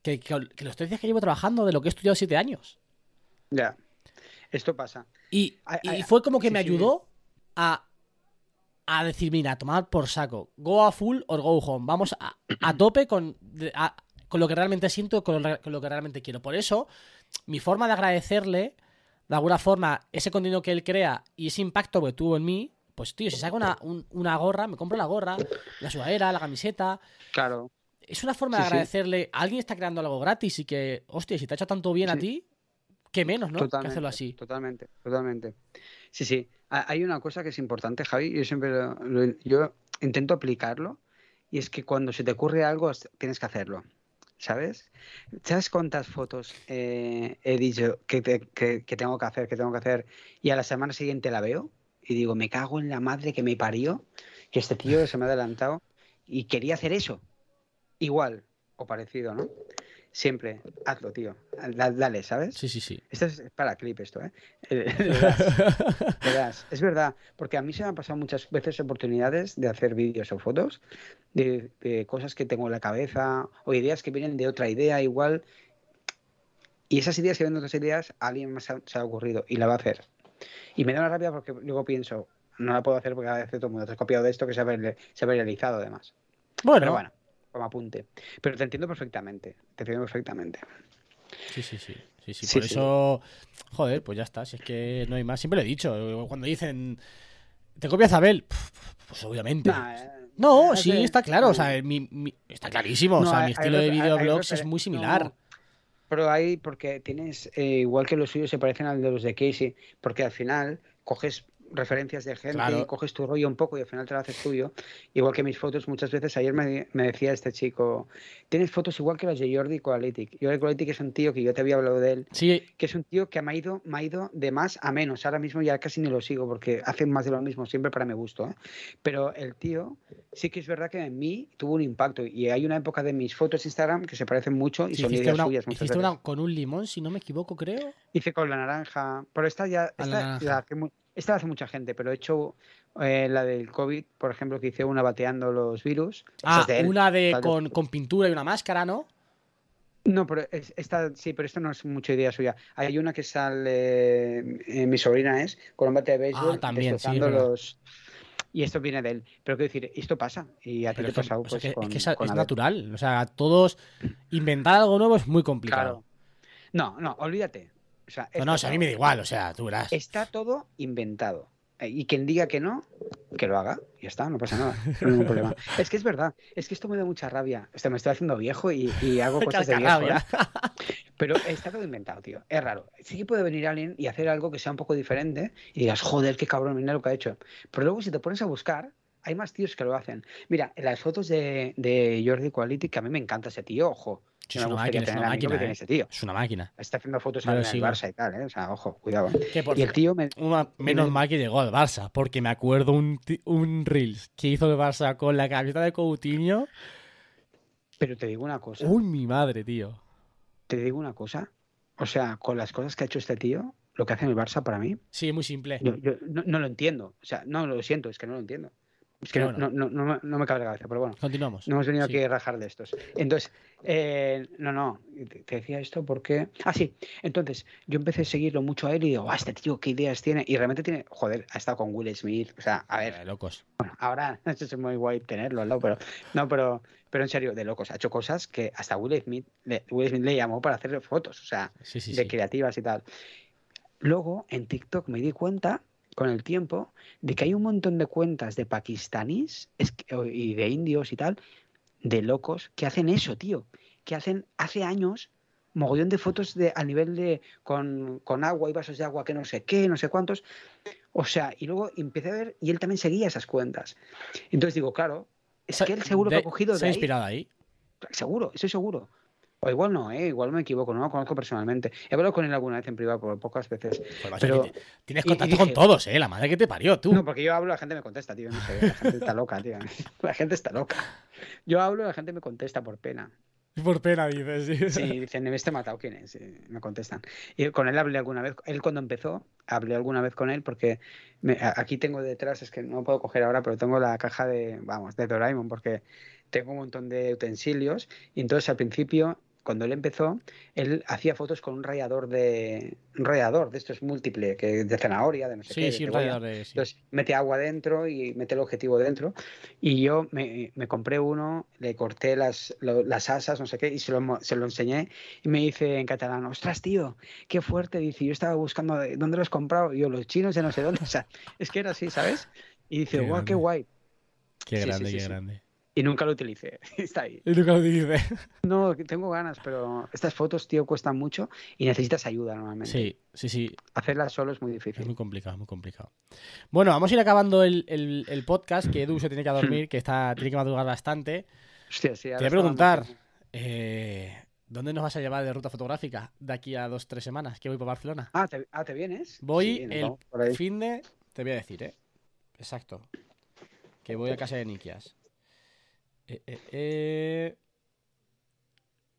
que, que- que los tres días que llevo trabajando de lo que he estudiado siete años. Ya. Esto pasa. Y, Ay, y ay, fue como que sí, me sí. ayudó a, a decir, mira, tomar por saco. Go a full or go home. Vamos a, a tope con, a- con lo que realmente siento, con lo, con lo que realmente quiero. Por eso, mi forma de agradecerle, de alguna forma, ese contenido que él crea y ese impacto que tuvo en mí, pues tío, si saco una, un- una gorra, me compro la gorra, la sudadera, la camiseta. Claro. Es una forma de Sí, sí. agradecerle. Alguien está creando algo gratis y que, hostia, si te ha hecho tanto bien a Sí. ti, qué menos, ¿no? Que Totalmente, hacerlo así. Totalmente, totalmente. Sí, sí. Ha- Hay una cosa que es importante, Javi, yo siempre lo- lo- yo intento aplicarlo, y es que cuando se te ocurre algo, es- tienes que hacerlo. ¿Sabes? ¿Sabes cuántas fotos eh, he dicho que, te- que- que tengo que hacer, que tengo que hacer, y a la semana siguiente la veo y digo, me cago en la madre que me parió, que este tío se me ha adelantado y quería hacer eso. Igual o parecido, ¿no? Siempre, hazlo, tío. Da- Dale, ¿sabes? Sí, sí, sí. Esto es para clip esto, ¿eh? Eh, verás, verás. Es verdad, porque a mí se me han pasado muchas veces oportunidades de hacer vídeos o fotos de, de cosas que tengo en la cabeza o ideas que vienen de otra idea igual. Y esas ideas que vienen de otras ideas, a alguien más se ha, ocurrido y la va a hacer. Y me da una rabia porque luego pienso, no la puedo hacer porque a veces todo el mundo te has copiado de esto que se ha, se ha realizado además. Bueno, Pero bueno, como apunte. Pero te entiendo perfectamente, te entiendo perfectamente. Sí, sí, sí. Sí, sí. Por sí. eso, joder, pues ya está. Si es que no hay más. Siempre lo he dicho. Cuando dicen, ¿te copia Zabel? Pf, Pues obviamente. Nah, eh, No, eh, sí, está claro. O sea, mi- mi- está clarísimo. o sea, hay- mi estilo de hay- hay videoblogs es muy similar. no, pero hay, porque tienes, eh, igual que los suyos se parecen al de los de Casey, porque al final coges referencias de gente Claro. y coges tu rollo un poco y al final te lo haces tuyo. Igual que mis fotos, muchas veces, ayer me, me decía este chico, tienes fotos igual que las de Jordi Coalitic. Jordi Coalitic es un tío que yo te había hablado de él, Sí, que es un tío que me ha ido, me ha ido de más a menos. Ahora mismo ya casi ni lo sigo porque hace más de lo mismo, siempre para mi gusto. ¿eh? Pero el tío sí que es verdad que en mí tuvo un impacto. Y hay una época de mis fotos Instagram que se parecen mucho y sí, son ideas una, suyas muchas hiciste veces. una con un limón, si no me equivoco, creo. Hice con la naranja, pero esta ya, la esta, la esta la hace mucha gente, pero he hecho eh, la del COVID, por ejemplo, que hice una bateando los virus. Ah, es de él. una de con, con pintura y una máscara, ¿no? No, pero es- esta sí, pero esto no es mucha idea suya. Hay una que sale, eh, mi sobrina es, con un bate de béisbol, Ah, también, sí, es los... Y esto viene de él. Pero quiero decir, esto pasa. Y a ti te es sea, pues, es con, que es, con es Abel. natural. O sea, todos inventar algo nuevo es muy complicado. Claro. No, no, olvídate. O sea, No, no, o sea, a mí me da igual, o sea, tú verás. Está todo inventado. Eh, Y quien diga que no, que lo haga. Ya está, no pasa nada. No hay ningún problema. Es que es verdad. Es que esto me da mucha rabia. Este, me estoy haciendo viejo y, y hago cosas de viejo. ¿eh? Pero está todo inventado, tío. Es raro. Sí que puede venir alguien y hacer algo que sea un poco diferente y digas, joder, qué cabrón, mira lo que ha hecho. Pero luego si te pones a buscar, hay más tíos que lo hacen. Mira, en las fotos de, de Jordi Quality, que a mí me encanta ese tío, ojo. Es una máquina, es una ¿eh? ese tío. Es una máquina. Está haciendo fotos sigo. Barça y tal, ¿eh? O sea, ojo, cuidado. Por Y el tío me, Una- menos Dime. mal que llegó al Barça, porque me acuerdo un, un Reels que hizo el Barça con la camiseta de Coutinho. Pero te digo una cosa, Uy, mi madre, tío. te digo una cosa. O sea, con las cosas que ha hecho este tío, lo que hace en el Barça para mí, Sí, es muy simple. yo, yo no, no lo entiendo. O sea, no lo siento, es que no lo entiendo. Es que bueno. no, no, no me- no me cabe la cabeza, pero bueno. Continuamos. No hemos venido Sí. aquí a rajar de estos. Entonces, eh, no, no, te decía esto porque... Ah, sí, entonces yo empecé a seguirlo mucho a él y digo, ah, este tío, qué ideas tiene. Y realmente tiene, joder, ha estado con Will Smith. O sea, a ver, Eh, locos. bueno, ahora es muy guay tenerlo al lado, pero no, pero, pero en serio, de locos. Ha hecho cosas que hasta Will Smith, le, Will Smith le llamó para hacerle fotos, o sea, Sí, sí, de creativas y tal. Luego, en TikTok me di cuenta, con el tiempo, de que hay un montón de cuentas de pakistaníes y de indios y tal, de locos, que hacen eso, tío. Que hacen hace años mogollón de fotos de, a nivel de con, con agua y vasos de agua que no sé qué, no sé cuántos. O sea, y luego empecé a ver, y él también seguía esas cuentas. Entonces digo, claro, es Se- que él seguro que ha cogido Se de ha ahí. inspirado ahí. Seguro, estoy seguro. O igual no, ¿eh? igual me equivoco, no lo conozco personalmente. He hablado con él alguna vez en privado, pero pocas veces. Pues, Pero- que tienes y- y contacto con dije- todos, ¿eh? La madre que te parió, tú. No, porque yo hablo, la gente me contesta, tío. No sé, la gente está loca, tío. La gente está loca. Yo hablo, la gente me contesta por pena. Por pena, dices. Sí. Sí, dicen, ¿me este matado quién es? Me contestan. Y con él hablé alguna vez. Él cuando empezó, hablé alguna vez con él porque me- aquí tengo detrás, es que no puedo coger ahora, pero tengo la caja de, vamos, de Doraemon porque tengo un montón de utensilios. Y entonces al principio, cuando él empezó, él hacía fotos con un rallador de, un rallador de estos múltiple, que de zanahoria, de no sé qué. Sí, de sí, de. sí. Entonces mete agua dentro y mete el objetivo dentro. Y yo me, me compré uno, le corté las, lo- las asas, no sé qué, y se lo, se lo enseñé. Y me dice en catalán, ostras, tío, qué fuerte. Dice, yo estaba buscando de- dónde lo has comprado. Y yo, los chinos de no sé dónde. O sea, es que era así, ¿sabes? Y dice, Qué guau, qué grande. guay. Qué sí, grande, sí, qué grande. Y nunca lo utilicé. Está ahí. Y nunca lo dices. No, tengo ganas, pero estas fotos, tío, cuestan mucho y necesitas ayuda normalmente. Sí, sí, sí. Hacerlas solo es muy Es difícil. muy complicado, muy complicado. Bueno, vamos a ir acabando el, el- el podcast, que Edu se tiene que dormir, que está, tiene que madrugar bastante. Hostia, sí, Te voy a preguntar, eh, ¿dónde nos vas a llevar de ruta fotográfica de aquí a dos, tres semanas? Que voy para Barcelona. Ah, ¿te, ah, ¿te vienes? Voy Sí, el fin de... Te voy a decir, ¿eh? Exacto. Que voy a casa de Nikias. Eh, eh, eh.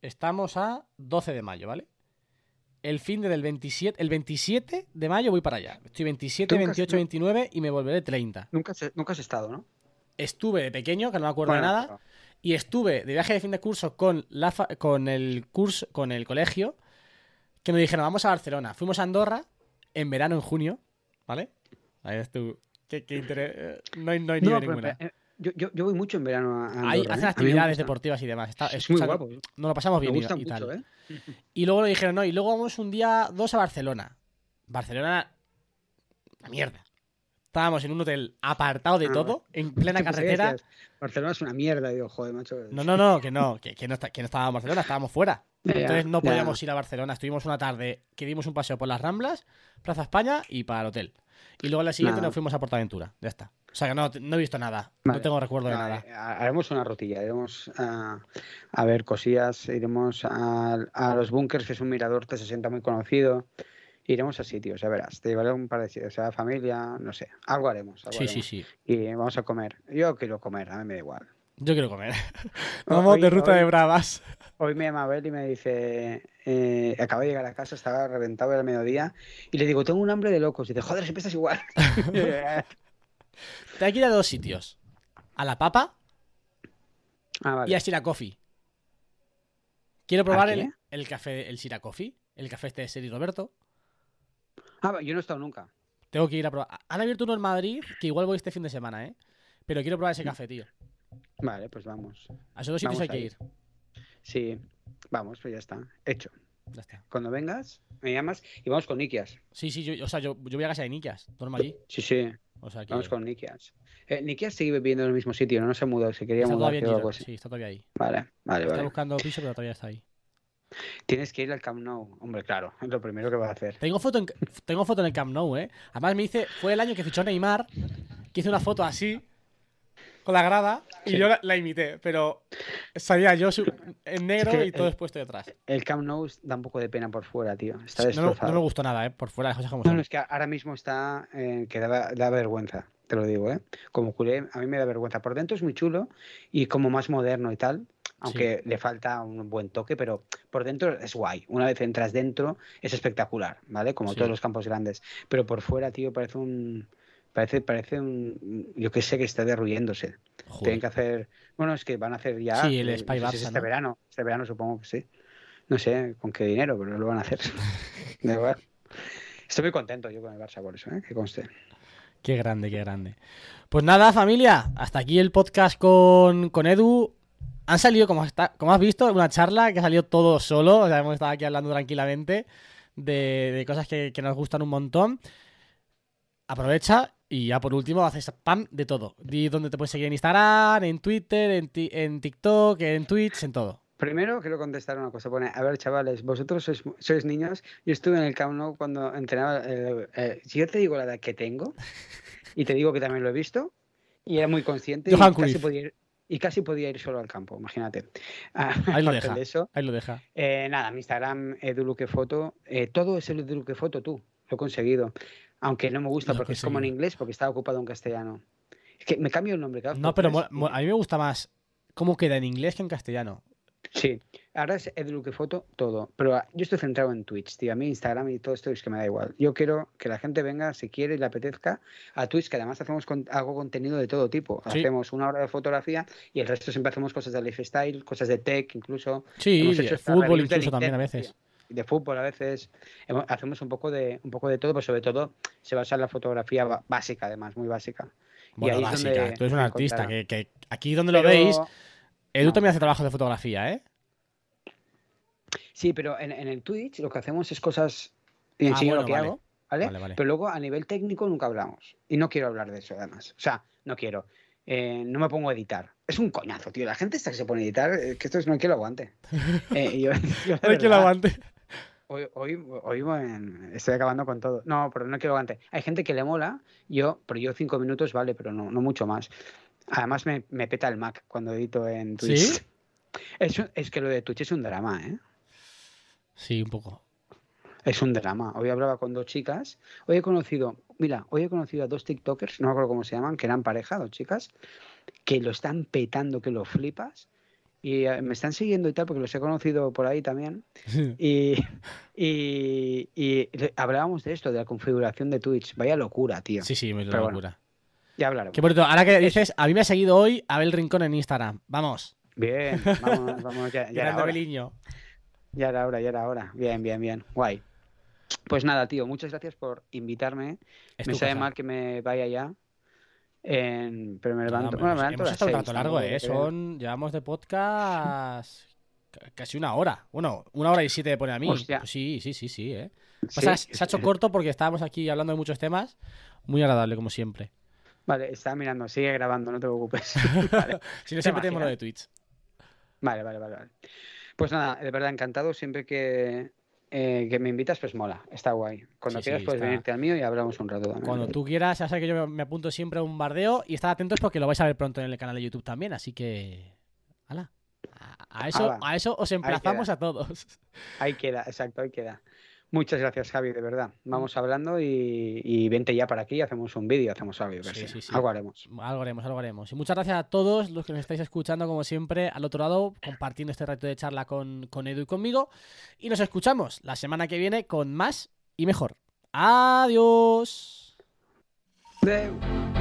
Estamos a 12 de mayo, ¿vale? El fin de del 27... El 27 de mayo voy para allá. Estoy 27, Nunca has- 28, 29 y me volveré 30. Nunca has, nunca has estado, ¿no? Estuve de pequeño, que no me acuerdo de Bueno, nada. Y estuve de viaje de fin de curso con, la con el curso, con el colegio, que nos dijeron, vamos a Barcelona. Fuimos a Andorra en verano, en junio, ¿vale? Ahí ves tú. Qué, qué interés- eh, No hay, no hay nivel pero, ninguna. eh, yo, yo, yo voy mucho en verano a Ahí Andorra, hacen ¿eh? Actividades deportivas y demás. Está, Es muy guapo. Nos lo pasamos bien y- gusta y, tal. ¿eh? Y luego nos dijeron, no, y luego vamos un día, dos a Barcelona. Barcelona, una mierda. Estábamos en un hotel apartado de Ah, todo, en plena carretera. Barcelona es una mierda. Digo, joder, macho. No, no, no, que no, que, que no, está- que no estábamos en Barcelona, estábamos fuera. Entonces no podíamos ir a Barcelona. Estuvimos una tarde que dimos un paseo por las Ramblas, Plaza España y para el hotel. Y luego la siguiente Nada. nos fuimos a Portaventura. Ya está. O sea que no, no he visto nada. Vale. No tengo recuerdo de nada. ha- Haremos una rutilla, iremos a, a ver cosillas, iremos a, a los búnkers, que es un mirador T60 muy conocido. Iremos a sitios, ya verás. Te llevaré un par de sitios, o sea, familia, no sé. Algo haremos. algo Sí, sí, sí. Y vamos a comer. Yo quiero comer, a mí me da igual. Yo quiero comer. Hoy- Vamos de ruta hoy- de bravas. Hoy me llama Abel y me dice, eh, acabo de llegar a casa, estaba reventado al mediodía, y le digo, tengo un hambre de locos. Y dice, joder, siempre estás igual. Te hay que ir a dos sitios. A la papa ah, vale. y a Sira Coffee. Quiero probar ¿A el, el café, el Sira Coffee. El café este de Seri Roberto. Ah, yo no he estado nunca. Tengo que ir a probar. Han abierto uno en Madrid, que igual voy este fin de semana, ¿eh? Pero quiero probar ese café, tío. Vale, pues vamos. A esos dos sitios hay que ir. Sí, vamos, pues ya está. Hecho. Ya está. Cuando vengas, me llamas y vamos con Nikias. Sí, sí, yo, o sea, yo, yo voy a casa de Nikias, duermo allí. Sí, sí, O sea, que vamos con Nikias. Eh, Nikias sigue viviendo en el mismo sitio, no, no se mudó, se quería está mudar todavía algo así. Sí, está todavía ahí. Vale, vale, Está vale. buscando piso, pero todavía está ahí. Tienes que ir al Camp Nou. Hombre, claro, es lo primero que va a hacer. Tengo foto en, tengo foto en el Camp Nou, ¿eh? Además me hice, fue el año que fichó Neymar, que hice una foto así, con la grada, y Sí. yo la, la imité, pero salía yo en negro que y todo el- expuesto detrás. El Camp Nou da un poco de pena por fuera, tío. Está No, destrozado. no me gustó nada, ¿eh? Por fuera las cosas como No, no, es que ahora mismo está eh, que da, da vergüenza, te lo digo, ¿eh? Como culé, a mí me da vergüenza. Por dentro es muy chulo y como más moderno y tal, aunque le falta un buen toque, pero por dentro es guay. Una vez entras dentro es espectacular, ¿vale? Como Sí. todos los campos grandes. Pero por fuera, tío, parece un... Parece, parece un. Yo que sé que está derruyéndose. Joder. Tienen que hacer. Bueno, es que van a hacer ya. Sí, el Spy no sé si Barça, este ¿no? verano. Este verano supongo que sí. No sé con qué dinero, pero lo van a hacer. Da igual. Estoy muy contento yo con el Barça por eso, ¿eh? que conste. Qué grande, qué grande. Pues nada, familia, hasta aquí el podcast con, con Edu. Han salido, como, está, como has visto, una charla que ha salido todo solo. O sea, hemos estado aquí hablando tranquilamente de, de cosas que, que nos gustan un montón. Aprovecha y ya por último haces spam de todo. Di dónde te puedes seguir en Instagram, en Twitter, en, en TikTok, en Twitch, en todo. Primero quiero contestar una cosa. Pone, a ver, chavales, vosotros sois, sois niños. Yo estuve en el Camp Nou cuando entrenaba. eh, eh, si yo te digo la edad que tengo, y te digo que también lo he visto, y era muy consciente, y casi, podía ir, y casi podía ir solo al campo, imagínate. Ah, Ahí lo deja. de eso, Ahí lo deja. eh, nada, mi Instagram, eduluquefoto, eh, todo es el eduluquefoto, tú, lo he conseguido. Aunque no me gusta porque es como en inglés, porque está ocupado en castellano. Es que me cambio el nombre cada No, pero a mí me gusta más cómo queda en inglés que en castellano. Sí, ahora es eduluquefoto todo. Pero ah, yo estoy centrado en Twitch, tío. A mí Instagram y todo esto es que me da igual. Yo quiero que la gente venga, si quiere y le apetezca, a Twitch, que además hacemos con- hago contenido de todo tipo. Sí. Hacemos una hora de fotografía y el resto siempre hacemos cosas de lifestyle, cosas de tech, incluso. Sí, Hemos hecho fútbol incluso también a veces. tío. Y De fútbol a veces. Hemos- hacemos un poco de un poco de todo, pero sobre todo se basa en la fotografía básica, además, muy básica. Bueno, ahí es básica. donde Tú eres un artista. Que, que aquí donde lo veis, Edu no. también hace trabajo de fotografía, ¿eh? Sí, pero en, en el Twitch lo que hacemos es cosas y Ah, enseño bueno, lo que vale. hago, ¿vale? Vale, vale. Pero luego a nivel técnico nunca hablamos. Y no quiero hablar de eso, además. O sea, no quiero. Eh, no me pongo a editar. Es un coñazo, tío. La gente está que se pone a editar, eh, que esto es no hay que lo aguante. Eh, y yo- No hay que lo aguante. Hoy, hoy, hoy bueno, estoy acabando con todo. No, pero no quiero aguante. Hay gente que le mola, yo, pero yo cinco minutos vale, pero no, no mucho más. Además me, me peta el Mac cuando edito en Twitch. ¿Sí? Es, es que lo de Twitch es un drama, ¿eh? Sí, un poco. Es un drama. Hoy hablaba con dos chicas. Hoy he conocido, mira, hoy he conocido a dos TikTokers, no me acuerdo cómo se llaman, que eran pareja, dos chicas, que lo están petando, que lo flipas. Y eh, me están siguiendo y tal, porque los he conocido por ahí también. Y, y, hablábamos de esto, de la configuración de Twitch. Vaya locura, tío. Sí, sí, me Pero lo bueno, locura. Ya hablaremos. Qué bonito. Ahora que dices, a mí me ha seguido hoy Abel Rincón en Instagram. Vamos. Bien, vamos, vamos, ya, ya era hora. Ya era hora, ya era hora. Bien, bien, bien. Guay. Pues nada, tío, muchas gracias por invitarme. Es me sabe mal que me vaya ya. En- Pero me levanto. bueno, me hemos, levanto estado un rato largo, ¿eh? Son, llevamos de podcast ca- casi una hora. Bueno, una hora y siete pone a mí. Pues sí, sí, sí, sí, ¿eh? Sí, Pasa, se ha hecho corto porque estábamos aquí hablando de muchos temas. Muy agradable, como siempre. Vale, está mirando, sigue grabando, no te preocupes. vale. Si no, ¿Te siempre tenemos lo de Twitch. Vale, vale, vale, vale. Pues nada, de verdad encantado. Siempre que, eh, que me invitas, pues mola, está guay. Cuando Sí, sí, quieras puedes está- venirte al mío y hablamos un rato también. Cuando tú quieras, ya sabes que yo me- apunto siempre a un bardeo y estar atentos porque lo vais a ver pronto en el canal de YouTube también, así que... ¡Hala! A, a eso, Hala. a eso os emplazamos a todos. Ahí queda, exacto, ahí queda. Muchas gracias, Javi, de verdad. Vamos hablando y, y vente ya para aquí y hacemos un vídeo, hacemos algo, Sí, sí, sí. Algo haremos. Algo haremos, algo haremos. Y muchas gracias a todos los que nos estáis escuchando, como siempre, al otro lado, compartiendo este rato de charla con, con Edu y conmigo. Y nos escuchamos la semana que viene con más y mejor. Adiós. Adeu.